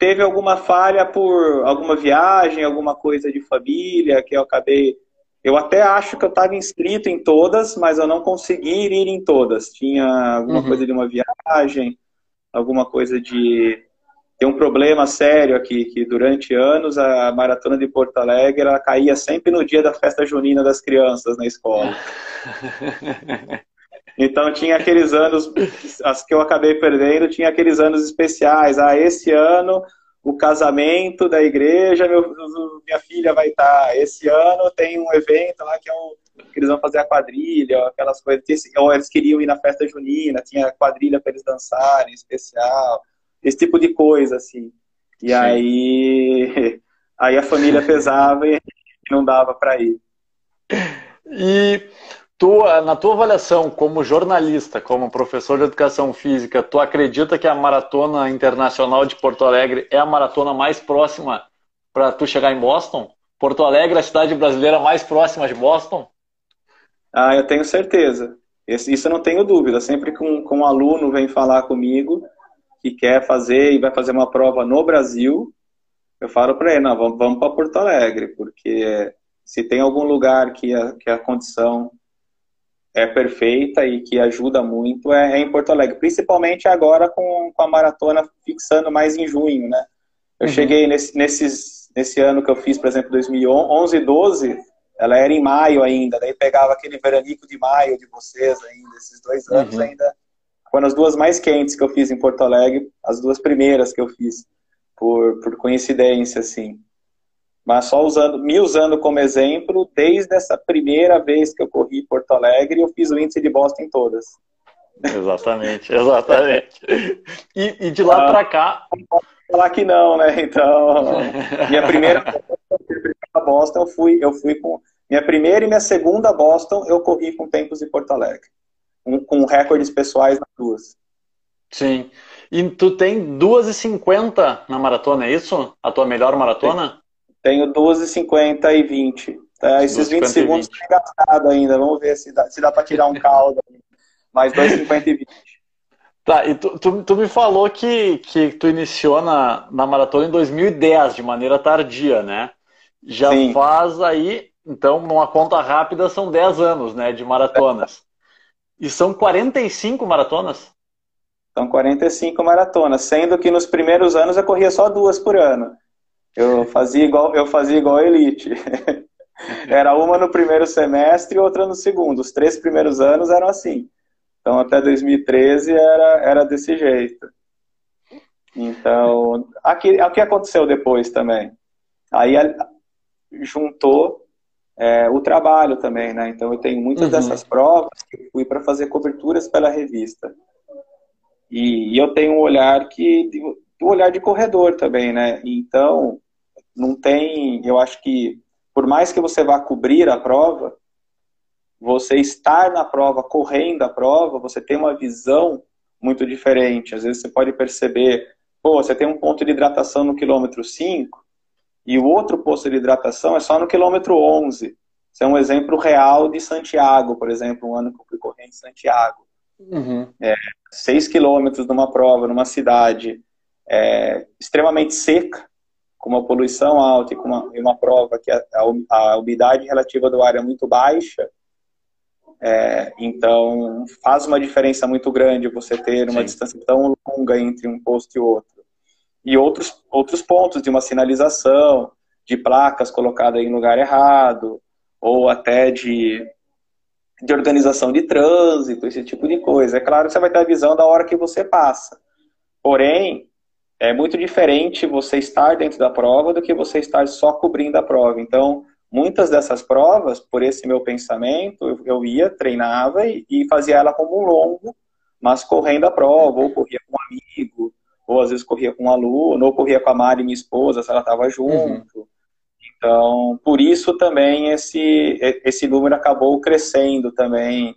teve alguma falha por alguma viagem, alguma coisa de família, que eu acabei. Eu até acho que eu estava inscrito em todas, mas eu não consegui ir em todas. Tinha alguma uhum. coisa de uma viagem, alguma coisa de. Tem um problema sério aqui, que durante anos a maratona de Porto Alegre ela caía sempre no dia da festa junina das crianças na escola. [laughs] Então tinha aqueles anos, as que eu acabei perdendo, tinha aqueles anos especiais. Ah, esse ano o casamento da igreja, meu, minha filha vai estar. Esse ano tem um evento lá que é um, que eles vão fazer a quadrilha, aquelas coisas. Ou eles queriam ir na festa junina, tinha quadrilha para eles dançarem, especial, esse tipo de coisa, assim. E Sim. aí, aí a família pesava e não dava para ir. E tua, na tua avaliação como jornalista, como professor de educação física, tu acredita que a Maratona Internacional de Porto Alegre é a maratona mais próxima para tu chegar em Boston? Porto Alegre é a cidade brasileira mais próxima de Boston? Ah, eu tenho certeza. Isso eu não tenho dúvida. Sempre que um, que um aluno vem falar comigo que quer fazer e vai fazer uma prova no Brasil, eu falo para ele, não, vamos, vamos para Porto Alegre, porque se tem algum lugar que a, que a condição é perfeita e que ajuda muito é, é, em Porto Alegre, principalmente agora com, com a maratona fixando mais em junho, né? Eu uhum. cheguei nesse, nesses, nesse ano que eu fiz, por exemplo, 2011 e 12, ela era em maio ainda, daí pegava aquele veranico de maio de vocês ainda, esses dois anos uhum. ainda. Foram as duas mais quentes que eu fiz em Porto Alegre, as duas primeiras que eu fiz. por, por coincidência, assim. Mas só usando, me usando como exemplo, desde essa primeira vez que eu corri Porto Alegre, eu fiz o índice de Boston em todas. Exatamente, exatamente. E, e de lá ah, para cá. Falar que não, né? Então, minha primeira [laughs] Boston, eu fui, eu fui com. Minha primeira e minha segunda Boston, eu corri com tempos em Porto Alegre. Um, com recordes pessoais nas duas. Sim. E tu tem 2,50 na maratona, é isso? A tua melhor maratona? Tenho 2,50 e 20. Tá? Esses 20 segundos estão engastados ainda. Vamos ver se dá, se dá para tirar um caldo. Mais 2,50 e 20. Tá, e tu, tu, tu, me falou que, que tu iniciou na, na maratona em 2010, de maneira tardia, né? Já Sim. faz aí, então, numa conta rápida, são 10 anos, né, de maratonas. E são 45 maratonas? São 45 maratonas, sendo que nos primeiros anos eu corria só duas por ano. Eu fazia igual, eu fazia igual a elite. [laughs] Era uma no primeiro semestre e outra no segundo. Os três primeiros anos eram assim. Então até 2013 era, era desse jeito. Então, aqui, o que aconteceu depois também? Aí juntou é, o trabalho também, né? Então eu tenho muitas uhum. dessas provas que eu fui para fazer coberturas pela revista. E, e eu tenho um olhar que o olhar de corredor também, né? Então, não tem, eu acho que por mais que você vá cobrir a prova, você estar na prova, correndo a prova, você tem uma visão muito diferente. Às vezes você pode perceber, pô, você tem um ponto de hidratação no quilômetro 5 e o outro posto de hidratação é só no quilômetro 11. Isso é um exemplo real de Santiago, por exemplo, um ano que eu fui correr em Santiago. Uhum. É, seis quilômetros numa prova, numa cidade é, extremamente seca, com uma poluição alta e com uma, uma prova que a, a, umidade relativa do ar é muito baixa, é, então faz uma diferença muito grande você ter uma Sim. distância tão longa entre um posto e outro. E outros, outros pontos de uma sinalização, de placas colocadas em lugar errado, ou até de de organização de trânsito, esse tipo de coisa. É claro que você vai ter a visão da hora que você passa. Porém, é muito diferente você estar dentro da prova do que você estar só cobrindo a prova. Então, muitas dessas provas, por esse meu pensamento, eu ia, treinava e, e fazia ela como um longo, mas correndo a prova, ou corria com um amigo, ou às vezes corria com um aluno, ou corria com a Mari, minha esposa, se ela estava junto. Uhum. Então, por isso também esse, esse número acabou crescendo também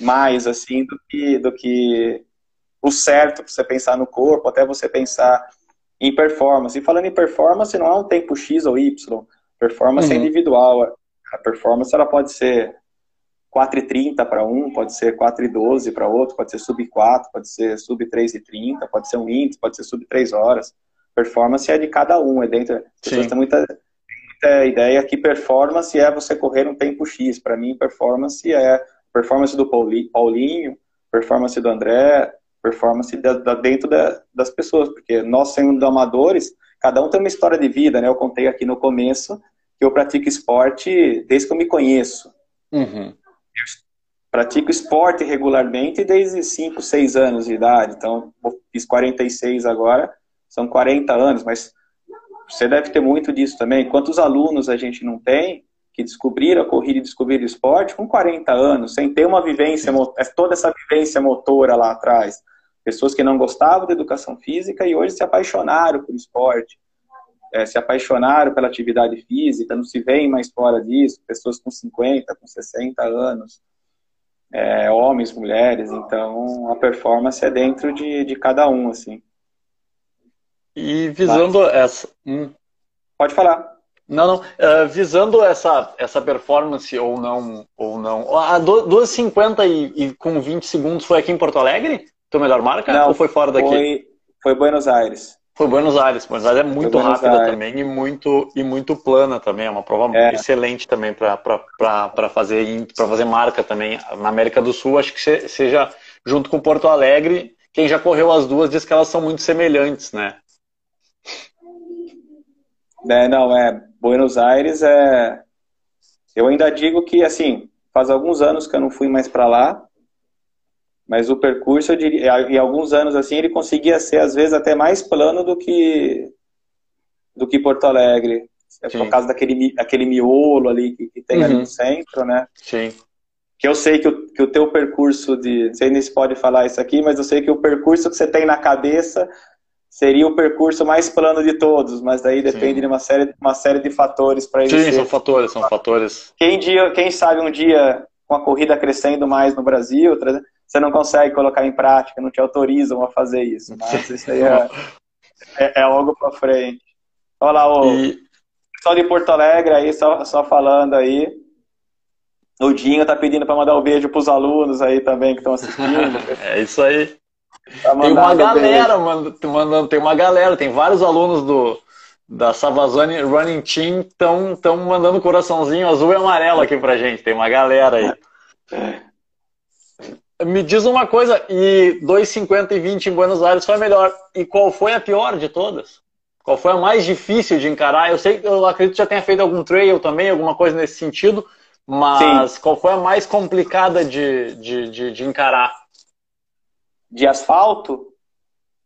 mais assim do que, do que o certo para você pensar no corpo, até você pensar em performance. E falando em performance, não é um tempo X ou Y. Performance é uhum. é individual. A performance ela pode ser 4,30 para um, pode ser 4,12 para outro, pode ser sub 4, pode ser sub 3,30, pode ser um índice, pode ser sub 3 horas. Performance é de cada um, é dentro. As pessoas têm muita a ideia que performance é você correr um tempo X. Para mim, performance é performance do Paulinho, performance do André, performance da, da dentro da, das pessoas, porque nós sendo amadores, cada um tem uma história de vida, né? Eu contei aqui no começo que eu pratico esporte desde que eu me conheço. Uhum. Eu pratico esporte regularmente desde 5, 6 anos de idade, então fiz 46 agora, são 40 anos, mas você deve ter muito disso também. Quantos alunos a gente não tem que descobriram a corrida e descobriram o esporte com 40 anos, sem ter uma vivência, é toda essa vivência motora lá atrás. Pessoas que não gostavam da educação física e hoje se apaixonaram por esporte, é, se apaixonaram pela atividade física, não se veem mais fora disso. Pessoas com 50, com 60 anos, é, homens, mulheres. Então, a performance é dentro de, de cada um, assim. E visando Mas... essa. Hum. Pode falar. Não, não. Uh, visando essa, essa performance ou não, ou não. A 2,50 e, e com 20 segundos foi aqui em Porto Alegre? Tua melhor marca? Não, ou foi fora daqui? Foi, foi Buenos Aires. Foi Buenos Aires. Buenos Aires é muito rápida Aires. também e muito, e muito plana também. É uma prova é. excelente também para fazer, fazer marca também. Na América do Sul, acho que seja junto com Porto Alegre. Quem já correu as duas diz que elas são muito semelhantes, né? É, não, é. Buenos Aires é. Eu ainda digo que, assim, faz alguns anos que eu não fui mais para lá, mas o percurso, eu diria, em alguns anos, assim, ele conseguia ser, às vezes, até mais plano do que, do que Porto Alegre. É por causa daquele, daquele miolo ali que, que tem uhum. ali no centro, né? Sim. Que eu sei que o, que o teu percurso de. Não sei nem se pode falar isso aqui, mas eu sei que o percurso que você tem na cabeça seria o percurso mais plano de todos, mas daí depende Sim. de uma série, uma série de fatores para ele. Sim, ser. são fatores, são fatores. Quem, dia, quem sabe um dia, com a corrida crescendo mais no Brasil, você não consegue colocar em prática, não te autorizam a fazer isso. Mas isso aí é, é, é algo para frente. Olha lá, o e... pessoal de Porto Alegre aí, só, só falando aí. O Dinho tá pedindo para mandar um beijo pros alunos aí também que estão assistindo. [laughs] é isso aí. Tá tem uma galera, mano, mandando, tem uma galera, tem vários alunos do da Savazone Running Team estão tão mandando coraçãozinho azul e amarelo aqui pra gente. Tem uma galera aí. [laughs] Me diz uma coisa, e 2,50 e 20 em Buenos Aires foi a melhor. E qual foi a pior de todas? Qual foi a mais difícil de encarar? Eu sei que eu acredito que já tenha feito algum trail também, alguma coisa nesse sentido, mas Sim. qual foi a mais complicada de, de, de, de encarar? de asfalto,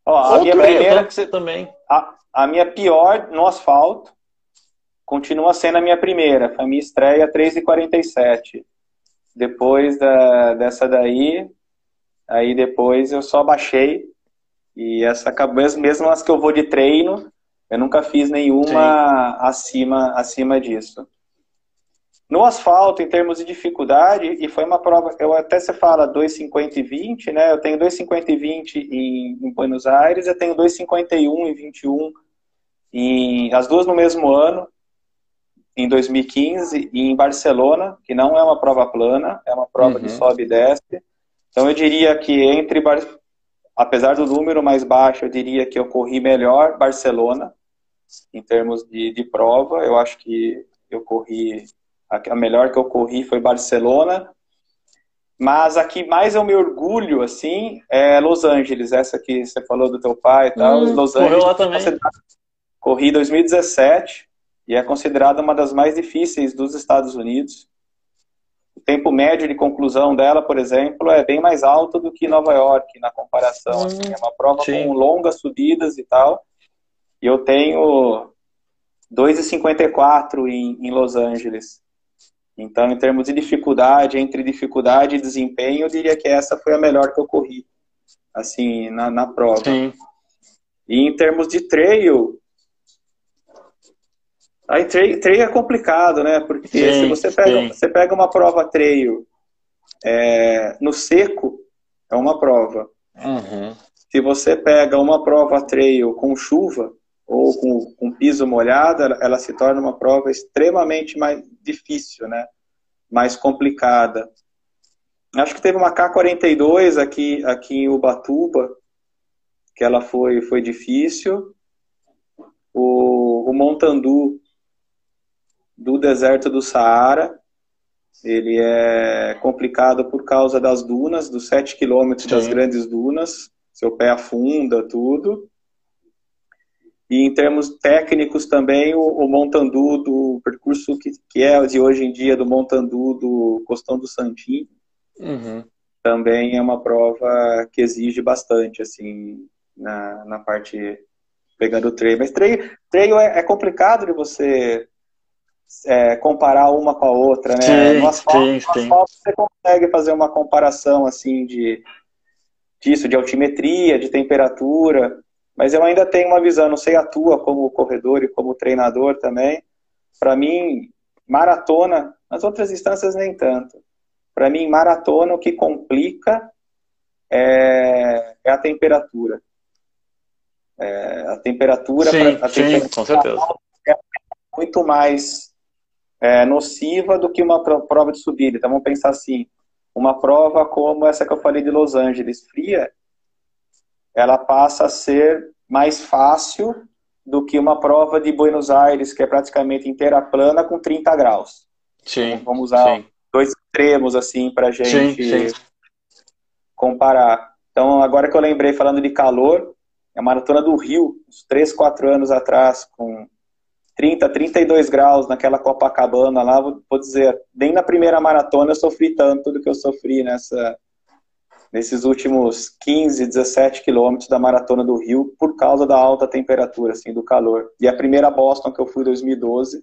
ó, a minha primeira que você também. A, a minha pior no asfalto continua sendo a minha primeira, foi a minha estreia 3,47. Depois da, dessa daí, aí depois eu só baixei e essa mesmo, mesmo as que eu vou de treino, eu nunca fiz nenhuma acima acima disso. No asfalto, em termos de dificuldade, e foi uma prova, eu até você fala 2,50 e 20, né? Eu tenho 2,50 e 20 em, em Buenos Aires, eu tenho 2,51 e 21, em, as duas no mesmo ano, em 2015, e em Barcelona, que não é uma prova plana, é uma prova uhum. de sobe e desce. Então eu diria que entre, apesar do número mais baixo, eu diria que eu corri melhor Barcelona, em termos de, de prova. Eu acho que eu corri a melhor que eu corri foi Barcelona. Mas a que mais eu me orgulho, assim, é Los Angeles. Essa que você falou do teu pai e tal. Hum, Los Angeles. Lá também. Corri 2017 e é considerada uma das mais difíceis dos Estados Unidos. O tempo médio de conclusão dela, por exemplo, é bem mais alto do que Nova York, na comparação. Hum, assim. É uma prova sim. com longas subidas e tal. E eu tenho 2,54 em, em Los Angeles. Então, em termos de dificuldade, entre dificuldade e desempenho, eu diria que essa foi a melhor que eu corri, assim, na, na prova. Sim. E em termos de trail, aí trail, trail é complicado, né? Porque sim, se você pega, você pega uma prova trail é, no seco, é uma prova. Uhum. Se você pega uma prova trail com chuva, ou com, com piso molhado, ela, ela, se torna uma prova extremamente mais difícil, né? mais complicada. Acho que teve uma K-42 aqui, aqui em Ubatuba, que ela foi, foi difícil. O, o Montandu do deserto do Saara, ele é complicado por causa das dunas, dos 7 quilômetros das grandes dunas, seu pé afunda, tudo. E em termos técnicos também, o, o Montandu, do percurso que, que é de hoje em dia do Montandu do Costão do Santim, uhum. também é uma prova que exige bastante, assim, na, na parte pegando o treino. Mas treino, é, é complicado de você é, comparar uma com a outra, né? Sim, no asfalto, sim, no asfalto você consegue fazer uma comparação, assim, de disso, de altimetria, de temperatura, mas eu ainda tenho uma visão, não sei a tua como corredor e como treinador também. Para mim, maratona, nas outras instâncias nem tanto. Para mim, maratona, o que complica é, é a temperatura. É, a temperatura, sim, a sim, temperatura com certeza. é muito mais é, nociva do que uma prova de subida. Então vamos pensar assim, uma prova como essa que eu falei de Los Angeles, fria, ela passa a ser mais fácil do que uma prova de Buenos Aires, que é praticamente inteira plana, com 30 graus. Sim. Então, vamos usar sim. dois extremos, assim, para a gente sim, sim. comparar. Então, agora que eu lembrei, falando de calor, a maratona do Rio, uns 3, 4 anos atrás, com 30, 32 graus naquela Copacabana lá, vou dizer, nem na primeira maratona eu sofri tanto do que eu sofri nessa, nesses últimos 15, 17 quilômetros da maratona do Rio por causa da alta temperatura, assim, do calor. E a primeira Boston que eu fui em 2012,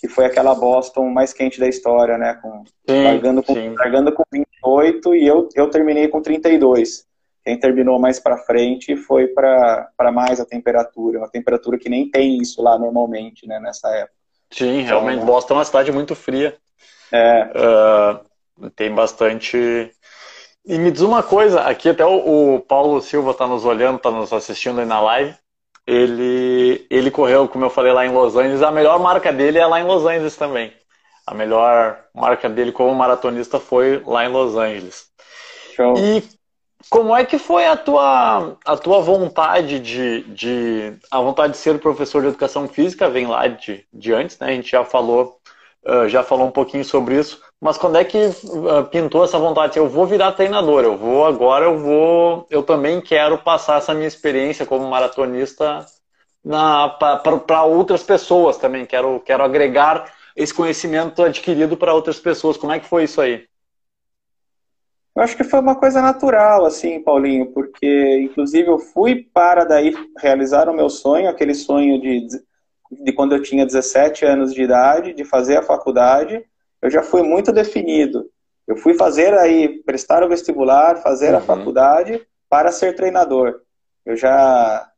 que foi aquela Boston mais quente da história, né? Com, sim, largando, com, sim. largando com 28 e eu, eu terminei com 32. Quem terminou mais para frente foi para mais a temperatura, uma temperatura que nem tem isso lá normalmente, né, nessa época. Sim, realmente, então, Boston é uma cidade muito fria. É. Uh, tem bastante e me diz uma coisa, aqui até o, o Paulo Silva está nos olhando, está nos assistindo aí na live. Ele, ele correu, como eu falei, lá em Los Angeles. A melhor marca dele é lá em Los Angeles também. A melhor marca dele como maratonista foi lá em Los Angeles. Show. E como é que foi a tua, a tua vontade de, de. A vontade de ser professor de educação física vem lá de, de antes, né? A gente já falou, uh, já falou um pouquinho sobre isso. Mas quando é que uh, pintou essa vontade? Eu vou virar treinador, eu vou agora, eu vou, eu também quero passar essa minha experiência como maratonista para outras pessoas também. Quero, quero agregar esse conhecimento adquirido para outras pessoas. Como é que foi isso aí? Eu acho que foi uma coisa natural, assim, Paulinho, porque inclusive eu fui para daí realizar o meu sonho, aquele sonho de, de quando eu tinha 17 anos de idade, de fazer a faculdade eu já fui muito definido. Eu fui fazer aí, prestar o vestibular, fazer uhum. a faculdade para ser treinador. Eu já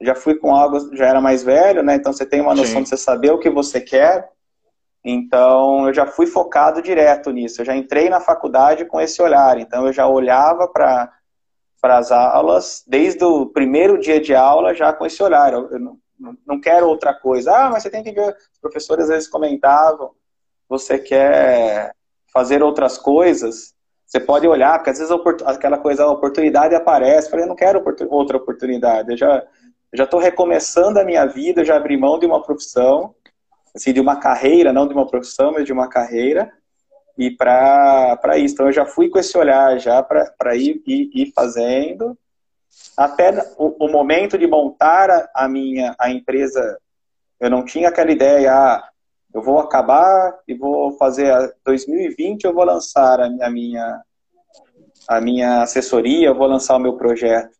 já fui com algo, já era mais velho, né? Então você tem uma noção Sim. de você saber o que você quer. Então eu já fui focado direto nisso. Eu já entrei na faculdade com esse olhar. Então eu já olhava para as aulas desde o primeiro dia de aula já com esse olhar. Eu, eu não, não quero outra coisa. Ah, mas você tem que ver. Os professores às vezes comentavam você quer fazer outras coisas, você pode olhar, porque às vezes aquela coisa, a oportunidade aparece, falei, eu não quero outra oportunidade, eu já estou recomeçando a minha vida, já abri mão de uma profissão, assim, de uma carreira, não de uma profissão, mas de uma carreira, e para isso. Então eu já fui com esse olhar já para ir, ir, ir, fazendo, até o, o, momento de montar a, a, minha a empresa, eu não tinha aquela ideia, ah, eu vou acabar e vou fazer 2020 eu vou lançar a minha a minha assessoria, eu vou lançar o meu projeto.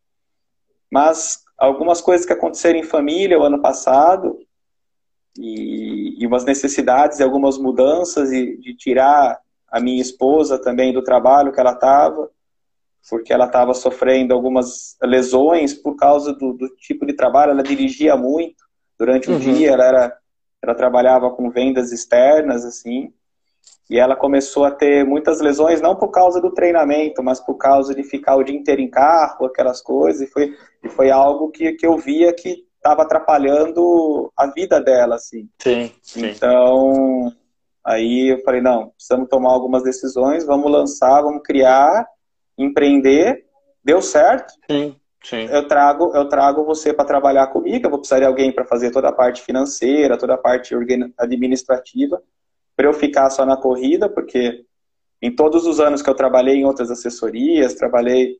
Mas algumas coisas que aconteceram em família o ano passado e, e umas necessidades e algumas mudanças e de tirar a minha esposa também do trabalho que ela estava, porque ela estava sofrendo algumas lesões por causa do, do, tipo de trabalho. Ela dirigia muito durante o uhum. dia, ela era ela trabalhava com vendas externas, assim, e ela começou a ter muitas lesões, não por causa do treinamento, mas por causa de ficar o dia inteiro em carro, aquelas coisas, e foi, e foi algo que, que eu via que estava atrapalhando a vida dela, assim. Sim, sim. Então, aí eu falei, não, precisamos tomar algumas decisões, vamos lançar, vamos criar, empreender, deu certo. Sim. Sim. Eu trago, eu trago você para trabalhar comigo, eu vou precisar de alguém para fazer toda a parte financeira, toda a parte administrativa, para eu ficar só na corrida, porque em todos os anos que eu trabalhei em outras assessorias, trabalhei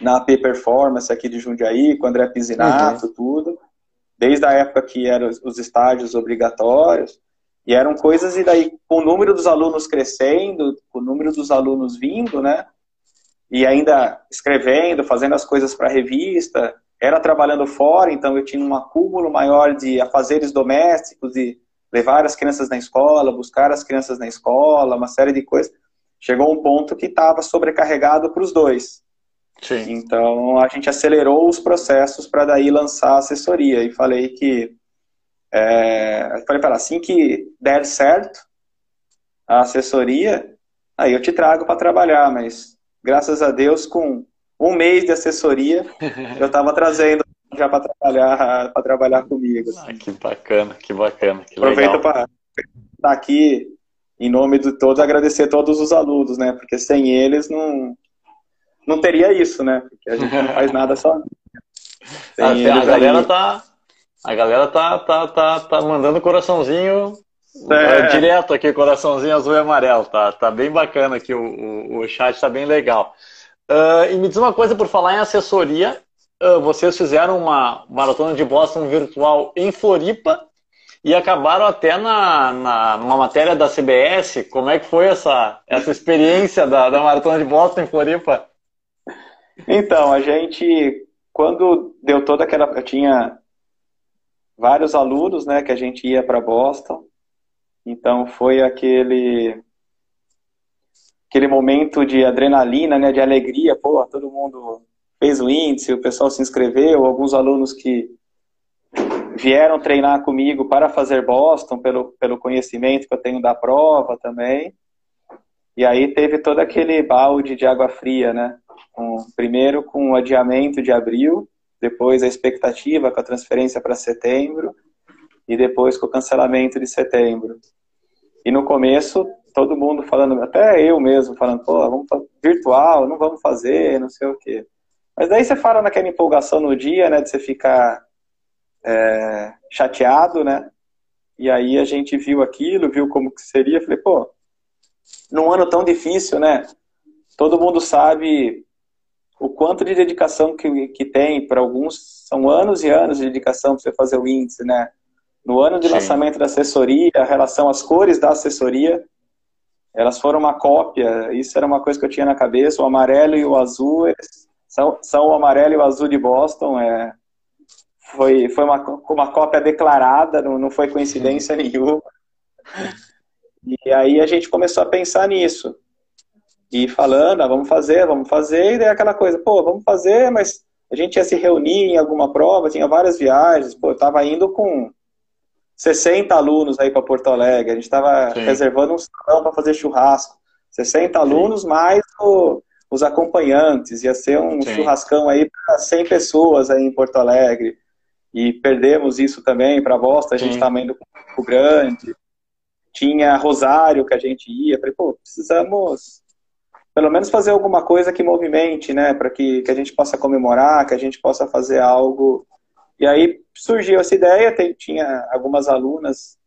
na AP Performance aqui de Jundiaí, com o André Pisinato, uhum. tudo, desde a época que eram os estágios obrigatórios, e eram coisas, e daí, com o número dos alunos crescendo, com o número dos alunos vindo, né, e ainda escrevendo, fazendo as coisas para a revista, era trabalhando fora, então eu tinha um acúmulo maior de afazeres domésticos, de levar as crianças na escola, buscar as crianças na escola, uma série de coisas. Chegou um ponto que estava sobrecarregado para os dois. Sim. Então a gente acelerou os processos para daí lançar a assessoria e falei que é, falei para assim que der certo a assessoria, aí eu te trago para trabalhar, mas graças a Deus, com um mês de assessoria, [laughs] eu estava trazendo já para trabalhar, para trabalhar comigo. Assim. Ah, que bacana, que bacana. Que Aproveito para estar aqui, em nome de todos, agradecer a todos os alunos, né? Porque sem eles não, não teria isso, né? Porque a gente não faz [laughs] nada só. Ah, a, galera aí... tá. A galera tá, tá, tá, tá mandando coraçãozinho é. Direto aqui, coraçãozinho azul e amarelo, tá, tá bem bacana aqui, o, o, o chat tá bem legal. Uh, e me diz uma coisa, por falar em assessoria, uh, vocês fizeram uma maratona de Boston virtual em Floripa e acabaram até na, na numa matéria da CBS. Como é que foi essa, essa experiência da, da maratona de Boston em Floripa? Então, a gente, quando deu toda aquela. Eu tinha vários alunos, né, que a gente ia para Boston. Então, foi aquele. Aquele momento de adrenalina, né, de alegria, pô, todo mundo fez o índice, o pessoal se inscreveu, alguns alunos que vieram treinar comigo para fazer Boston, pelo, pelo conhecimento que eu tenho da prova também. E aí teve todo aquele balde de água fria, né? Com, primeiro com o adiamento de abril, depois a expectativa com a transferência para setembro, e depois com o cancelamento de setembro. E no começo, todo mundo falando, até eu mesmo, falando, pô, vamos virtual, não vamos fazer, não sei o quê. Mas daí você fala naquela empolgação no dia, né, de você ficar é, chateado, né? E aí a gente viu aquilo, viu como que seria, falei, pô, num ano tão difícil, né? Todo mundo sabe o quanto de dedicação que, que tem, para alguns são anos e anos de dedicação para você fazer o índice, né? No ano de Sim. lançamento da assessoria, a relação às cores da assessoria, elas foram uma cópia, isso era uma coisa que eu tinha na cabeça, o amarelo e o azul, são, são o amarelo e o azul de Boston, é, foi, foi uma, uma cópia declarada, não, não foi coincidência nenhuma. E aí a gente começou a pensar nisso. E falando, ah, vamos fazer, vamos fazer, e daí aquela coisa, pô, vamos fazer, mas a gente ia se reunir em alguma prova, tinha várias viagens, pô, eu tava indo com 60 alunos aí para Porto Alegre, a gente estava reservando um salão para fazer churrasco. 60 alunos Sim. mais o, os acompanhantes, ia ser um Sim. churrascão aí para 100 pessoas aí em Porto Alegre. E perdemos isso também para Boston, a gente estava indo com o Grande. Tinha Rosário que a gente ia. Falei, pô, precisamos pelo menos fazer alguma coisa que movimente, né? Para que, que a gente possa comemorar, que a gente possa fazer algo. E aí surgiu essa ideia, tem, tinha algumas alunas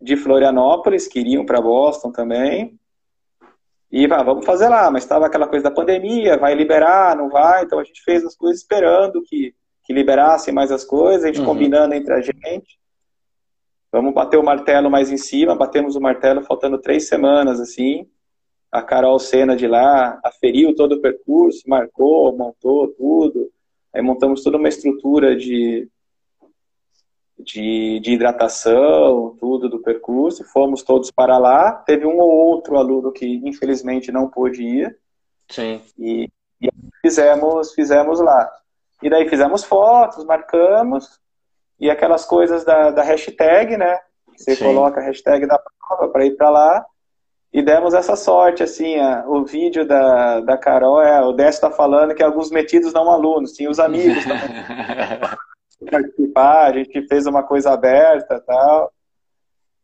de Florianópolis que iriam para Boston também. E ah, vamos fazer lá, mas estava aquela coisa da pandemia, vai liberar, não vai, então a gente fez as coisas esperando que, que liberassem mais as coisas, a gente uhum. combinando entre a gente. Vamos bater o martelo mais em cima, batemos o martelo faltando três semanas, assim. A Carol Sena de lá aferiu todo o percurso, marcou, montou tudo. Aí montamos toda uma estrutura de, de, de, hidratação, tudo do percurso, fomos todos para lá. Teve um ou outro aluno que infelizmente não pôde ir. Sim. E, e fizemos, fizemos lá. E daí fizemos fotos, marcamos, e aquelas coisas da, da hashtag, né? Você Sim. coloca a hashtag da prova para ir para lá. E demos essa sorte, assim, a, o vídeo da, da Carol, é, o Décio está falando que alguns metidos não alunos, tinha os amigos [laughs] participar, a gente fez uma coisa aberta tal.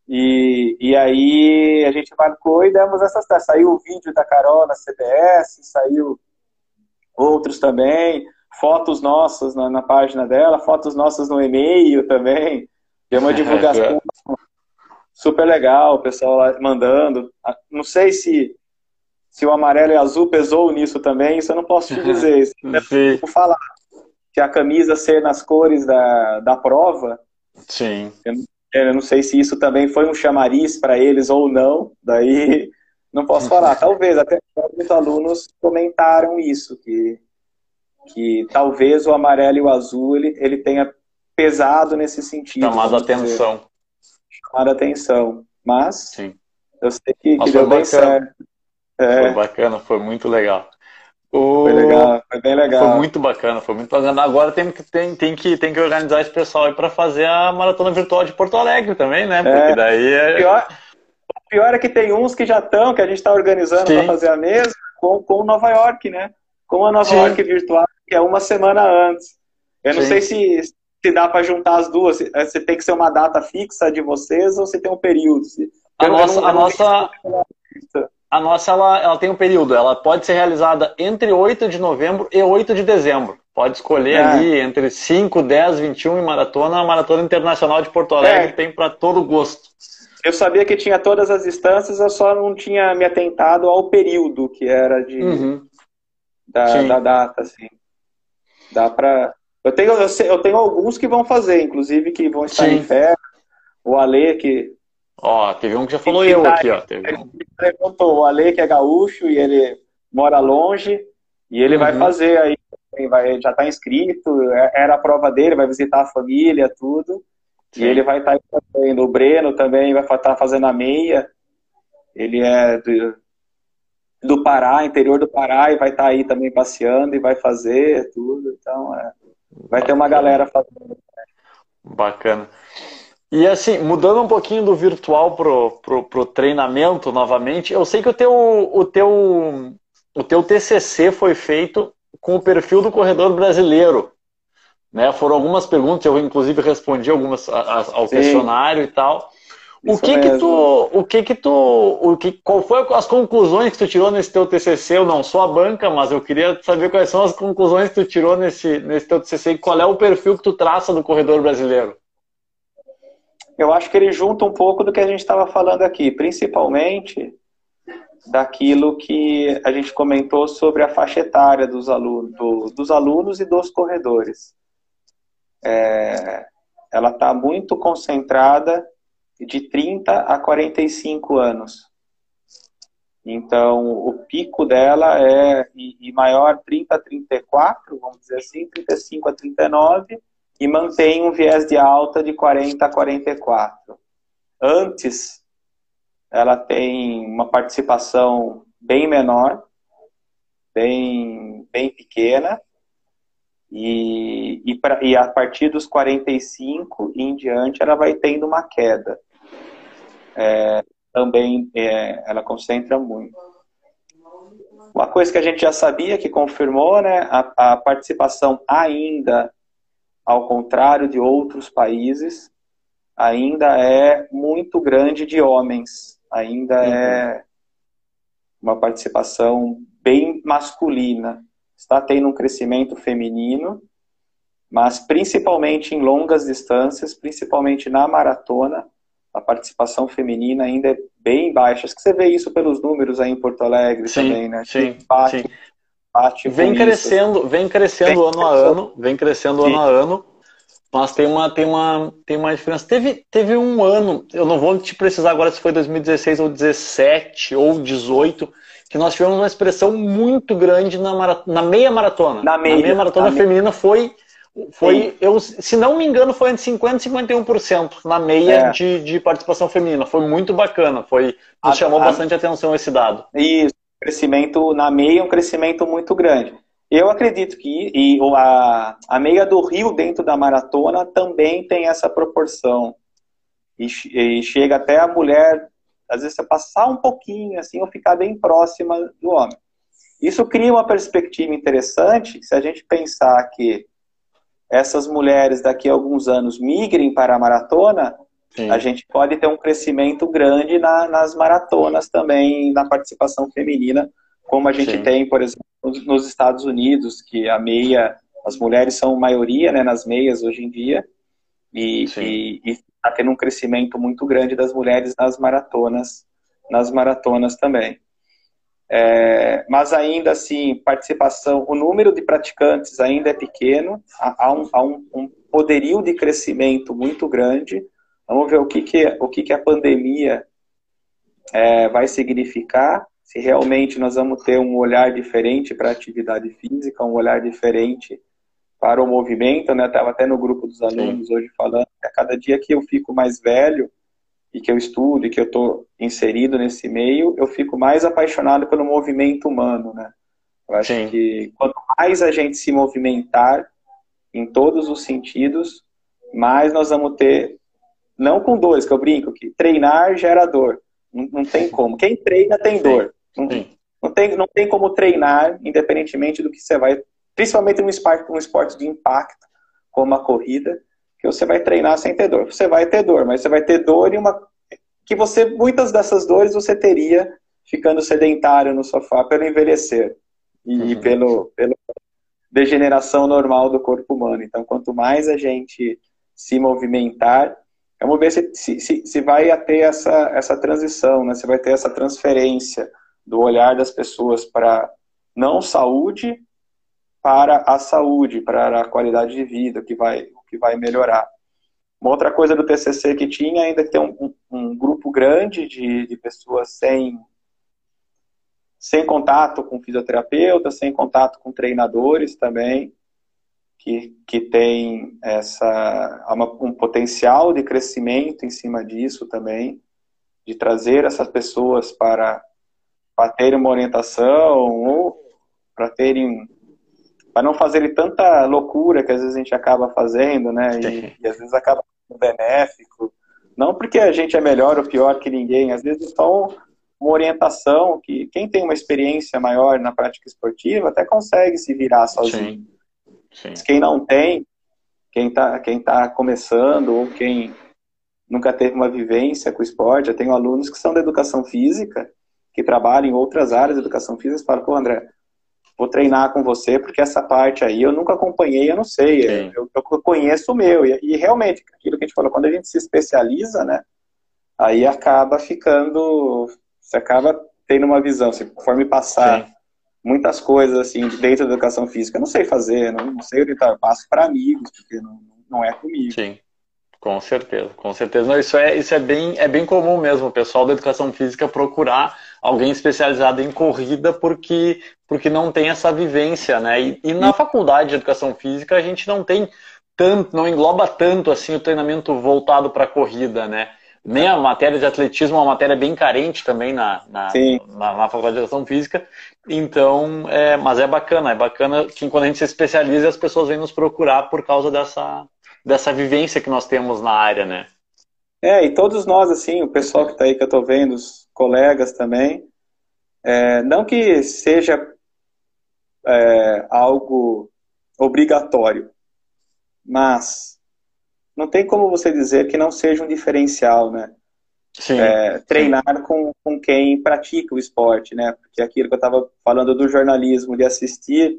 E, e aí a gente marcou e demos essas testes. Saiu o vídeo da Carol na CBS, saiu outros também, fotos nossas na, na página dela, fotos nossas no e-mail também. Deu uma divulgação [laughs] super legal, o pessoal lá mandando. Ah, não sei se, se o amarelo e azul pesou nisso também, isso eu não posso te [laughs] dizer. Vou falar que a camisa ser nas cores da, da prova. Sim. Eu, eu não sei se isso também foi um chamariz para eles ou não, daí [laughs] não posso falar. [laughs] Talvez, até alguns alunos comentaram isso, que, que talvez o amarelo e o azul ele, ele tenha pesado nesse sentido. Chamado atenção. Chamar atenção. Mas Sim. eu sei que, que deu bem certo. É. Foi bacana, foi muito legal. O... Foi legal, foi bem legal. Foi muito bacana, foi muito bacana. Agora tem que, tem, tem que, tem que organizar esse pessoal aí para fazer a maratona virtual de Porto Alegre também, né? Porque é. daí é... O pior, o pior é que tem uns que já estão, que a gente está organizando para fazer a mesma, com, com Nova York, né? Com a Nova Sim. York virtual, que é uma semana antes. Eu não Sim. sei se, se dá para juntar as duas, eh, se, tem que ser uma data fixa de vocês ou se tem um período. A nossa, a nossa, a nossa ela, ela tem um período, ela pode ser realizada entre 8 de novembro e 8 de dezembro. Pode escolher é. ali entre 5, 10, 21 e maratona. A Maratona Internacional de Porto Alegre é. tem para todo gosto. Eu sabia que tinha todas as instâncias, eu só não tinha me atentado ao período que era de uhum. da, da, data, assim. Dá para eu tenho, eu, sei, eu, tenho alguns que vão fazer, inclusive, que vão estar Sim. em fé. O Ale, que. Ó, teve um que já falou eu tá, aqui, ó. Teve um. perguntou, o Ale, que é gaúcho e ele mora longe. E ele uhum. vai fazer aí, vai, já está inscrito, é, era a prova dele, vai visitar a família, tudo. Sim. E ele vai estar tá fazendo. O Breno também vai estar tá fazendo a meia. Ele é do, do Pará, interior do Pará, e vai estar tá aí também passeando e vai fazer tudo. Então, é, vai ter uma galera fazendo. Bacana. E assim, mudando um pouquinho do virtual pro, pro, pro treinamento novamente, eu sei que o teu, o, teu, o teu TCC foi feito com o perfil do corredor brasileiro. Né? Foram algumas perguntas, eu inclusive respondi algumas ao Sim. questionário e tal. O que mesmo. que tu, o que que tu, o que, qual foi as conclusões que tu tirou nesse teu TCC? Eu não sou a banca, mas eu queria saber quais são as conclusões que tu tirou nesse, nesse teu TCC e qual é o perfil que tu traça do corredor brasileiro eu acho que ele junta um pouco do que a gente estava falando aqui, principalmente daquilo que a gente comentou sobre a faixa etária dos alunos, do, dos alunos e dos corredores. É, ela está muito concentrada de 30 a 45 anos. Então, o pico dela é e, maior 30 a 34, vamos dizer assim, 35 a 39, e mantém um viés de alta de 40 a 44. Antes, ela tem uma participação bem menor, bem, bem pequena, e, e, pra, e a partir dos 45 em diante ela vai tendo uma queda. É, também é, ela concentra muito. Uma coisa que a gente já sabia, que confirmou, né, a, a participação ainda ao contrário de outros países, ainda é muito grande de homens, ainda uhum. é uma participação bem masculina. Está tendo um crescimento feminino, mas principalmente em longas distâncias, principalmente na maratona, a participação feminina ainda é bem baixa. Acho que você vê isso pelos números aí em Porto Alegre sim, também, né? Sim, bate, sim vem crescendo, vem crescendo vem ano a ano, vem crescendo Sim. ano a ano, mas tem uma, tem uma, tem uma diferença. Teve, teve um ano, eu não vou te precisar agora se foi 2016 ou 17 ou 18, que nós tivemos uma expressão muito grande na, na meia maratona. Na meia, na meia maratona na feminina meia. foi, foi eu, se não me engano, foi entre 50% e 51% na meia é. de, de participação feminina. Foi muito bacana, foi, nos a, chamou a, bastante atenção esse dado. Isso crescimento na meia é um crescimento muito grande. Eu acredito que e a, a meia do Rio dentro da maratona também tem essa proporção. E, e chega até a mulher, às vezes, passar um pouquinho assim ou ficar bem próxima do homem. Isso cria uma perspectiva interessante se a gente pensar que essas mulheres daqui a alguns anos migrem para a maratona, Sim. A gente pode ter um crescimento grande na, nas maratonas também, na participação feminina, como a gente Sim. tem, por exemplo, nos Estados Unidos, que a meia, as mulheres são maioria né, nas meias hoje em dia, e está tendo um crescimento muito grande das mulheres nas maratonas, nas maratonas também. É, mas ainda assim, participação, o número de praticantes ainda é pequeno, há, um, há um, um poderio de crescimento muito grande, Vamos ver o que, que, o que, que a pandemia é, vai significar, se realmente nós vamos ter um olhar diferente para a atividade física, um olhar diferente para o movimento. Né? Estava até no grupo dos alunos Sim. hoje falando que a cada dia que eu fico mais velho e que eu estudo e que eu estou inserido nesse meio, eu fico mais apaixonado pelo movimento humano. Né? Eu acho Sim. que quanto mais a gente se movimentar em todos os sentidos, mais nós vamos ter não com dores, que eu brinco, que treinar gera dor. Não, não tem como. Quem treina tem dor. Não, não, tem, não tem como treinar, independentemente do que você vai. Principalmente num esporte, um esporte de impacto, como a corrida, que você vai treinar sem ter dor. Você vai ter dor, mas você vai ter dor e uma. Que você, muitas dessas dores você teria ficando sedentário no sofá pelo envelhecer e uhum. pelo, pela degeneração normal do corpo humano. Então, quanto mais a gente se movimentar, Vamos ver se, se, se vai ter essa, essa transição, né? se vai ter essa transferência do olhar das pessoas para não saúde para a saúde, para a qualidade de vida, que vai, que vai melhorar. Uma outra coisa do TCC que tinha ainda tem um, um, um grupo grande de, de pessoas sem sem contato com fisioterapeuta, sem contato com treinadores também, que, que tem essa, uma, um potencial de crescimento em cima disso também, de trazer essas pessoas para, para terem uma orientação ou para terem para não fazerem tanta loucura que às vezes a gente acaba fazendo, né? E, e às vezes acaba sendo benéfico. Não porque a gente é melhor ou pior que ninguém, às vezes só uma orientação que quem tem uma experiência maior na prática esportiva até consegue se virar sozinho. Sim. Sim. Quem não tem, quem está quem tá começando ou quem nunca teve uma vivência com o esporte, eu tenho alunos que são da educação física, que trabalham em outras áreas da educação física, e falam, pô, André, vou treinar com você, porque essa parte aí eu nunca acompanhei, eu não sei, eu, eu, conheço o meu. E, e, realmente, aquilo que a gente falou, quando a gente se especializa, né, aí acaba ficando, você acaba tendo uma visão, você, conforme passar Sim muitas coisas assim dentro da educação física. Eu não sei fazer, não, não sei orientar, eu passo para amigos, porque não, não é comigo. Sim. Com certeza, com certeza. Não, isso é, isso é, bem, é bem comum mesmo, o pessoal da educação física procurar alguém especializado em corrida porque, porque não tem essa vivência, né? E, e na faculdade de educação física a gente não tem tanto, não engloba tanto assim o treinamento voltado para a corrida, né? Nem a matéria de atletismo é uma matéria bem carente também na, na, na, na faculdade de educação física. Então, é, mas é bacana, é bacana que quando a gente se especializa, as pessoas vêm nos procurar por causa dessa, dessa vivência que nós temos na área, né? É, e todos nós, assim, o pessoal que está aí que eu estou vendo, os colegas também, é, não que seja é, algo obrigatório, mas não tem como você dizer que não seja um diferencial, né? Sim, é, treinar sim. Com, com quem pratica o esporte, né? Porque aquilo que eu estava falando do jornalismo, de assistir,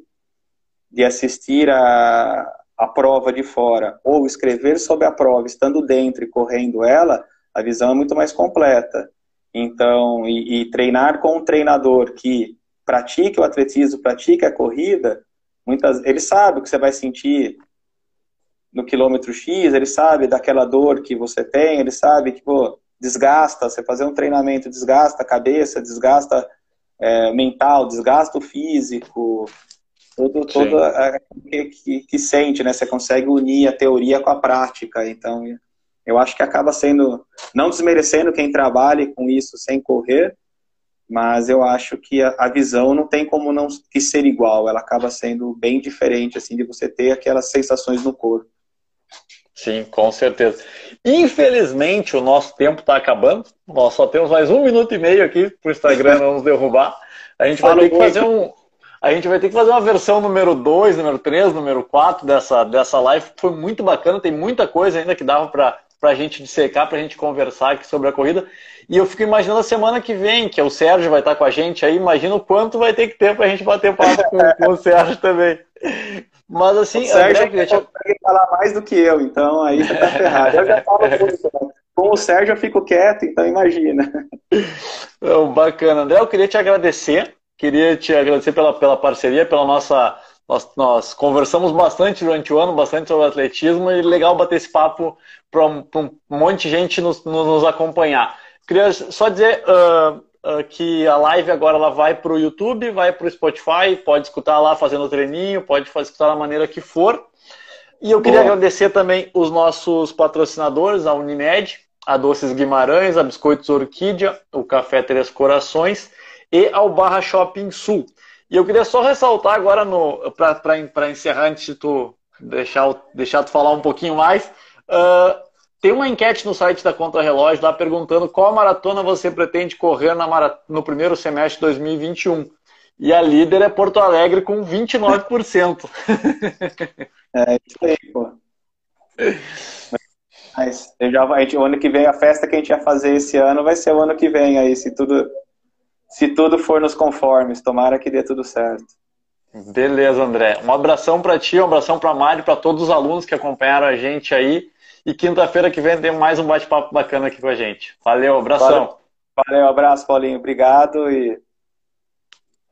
de assistir a, a prova de fora, ou escrever sobre a prova, estando dentro e correndo ela, a visão é muito mais completa. Então, e, e treinar com um treinador que pratique o atletismo, pratique a corrida, muitas, ele sabe o que você vai sentir no quilômetro X, ele sabe daquela dor que você tem, ele sabe que, pô, desgasta, você fazer um treinamento desgasta a cabeça, desgasta é, mental, desgasta o físico, tudo, tudo a, que, que, que, sente, né? Você consegue unir a teoria com a prática, então eu acho que acaba sendo, não desmerecendo quem trabalhe com isso sem correr, mas eu acho que a, a visão não tem como não que ser igual, ela acaba sendo bem diferente, assim, de você ter aquelas sensações no corpo. Sim, com certeza. Infelizmente, o nosso tempo está acabando. Nós só temos mais um minuto e meio aqui para o Instagram não nos derrubar. A gente vai ter que fazer um. A gente vai ter que fazer uma versão número 2, número 3, número 4 dessa, dessa live. Foi muito bacana, tem muita coisa ainda que dava para a gente dissecar, para a gente conversar aqui sobre a corrida. E eu fico imaginando a semana que vem, que o Sérgio vai estar com a gente aí. Imagina o quanto vai ter que ter para a gente bater papo com, com o Sérgio também. Mas assim, o Sérgio André, consegue falar mais do que eu, então aí você tá ferrado. Eu já falo [laughs] muito. Né? Com o Sérgio eu fico quieto, então imagina. Então, bacana. André, eu queria te agradecer. Queria te agradecer pela, pela parceria, pela nossa. Nós, nós conversamos bastante durante o ano, bastante sobre atletismo, e legal bater esse papo para um, um, monte de gente nos, nos acompanhar. Queria só dizer. Uh, uh, que a live agora ela vai para o YouTube, vai para o Spotify, pode escutar lá fazendo o treininho, pode escutar da maneira que for. E eu queria agradecer também os nossos patrocinadores, a Unimed, a Doces Guimarães, a Biscoitos Orquídea, o Café Três Corações e ao Barra Shopping Sul. E eu queria só ressaltar agora, para encerrar, antes de tu deixar, deixar tu falar um pouquinho mais, uh, tem uma enquete no site da Contra Relógio lá perguntando qual maratona você pretende correr na no primeiro semestre de 2021. E a líder é Porto Alegre com 29%. [laughs] é isso aí, pô. Mas já, a gente, o ano que vem, a festa que a gente ia fazer esse ano vai ser o ano que vem aí, se tudo, se tudo for nos conformes. Tomara que dê tudo certo. Beleza, André. Um abração para ti, um abração para Mari, para todos os alunos que acompanharam a gente aí. E quinta-feira que vem tem mais um bate-papo bacana aqui com a gente. Valeu, abração. Valeu, Valeu abraço, Paulinho. Obrigado. E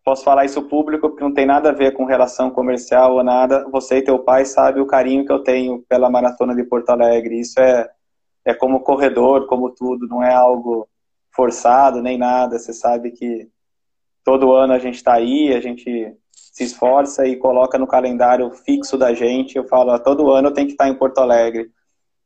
posso falar isso público porque não tem nada a ver com relação comercial ou nada. Você e teu pai sabem o carinho que eu tenho pela maratona de Porto Alegre. Isso é, é como corredor, como tudo, não é algo forçado nem nada. Você sabe que todo ano a gente está aí, a gente se esforça e coloca no calendário fixo da gente. Eu falo, todo ano eu tenho que estar em Porto Alegre.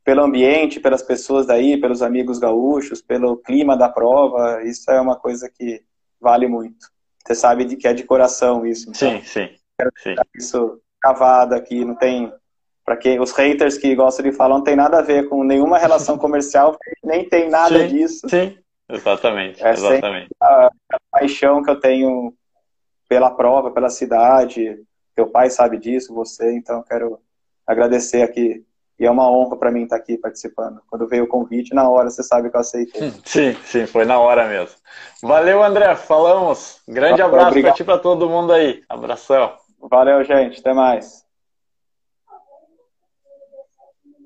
Pelo ambiente, pelas pessoas daí, pelos amigos gaúchos, pelo clima da prova, isso é uma coisa que vale muito. Você sabe de que é de coração isso. Então, sim, sim. Quero sim. isso cavado aqui, não tem para que os haters que gostam de falar não tem nada a ver com nenhuma relação [laughs] comercial, nem tem nada sim, disso. Sim, exatamente, é exatamente. A, a, paixão que eu tenho pela prova, pela cidade, teu pai sabe disso, você, então quero agradecer aqui. E é uma honra para mim estar aqui participando. Quando veio o convite, na hora você sabe que eu aceitei. [laughs] Sim, sim, foi na hora mesmo. Valeu, André, falamos. Grande abraço para ti para todo mundo aí. Abração. Valeu, gente. Até mais.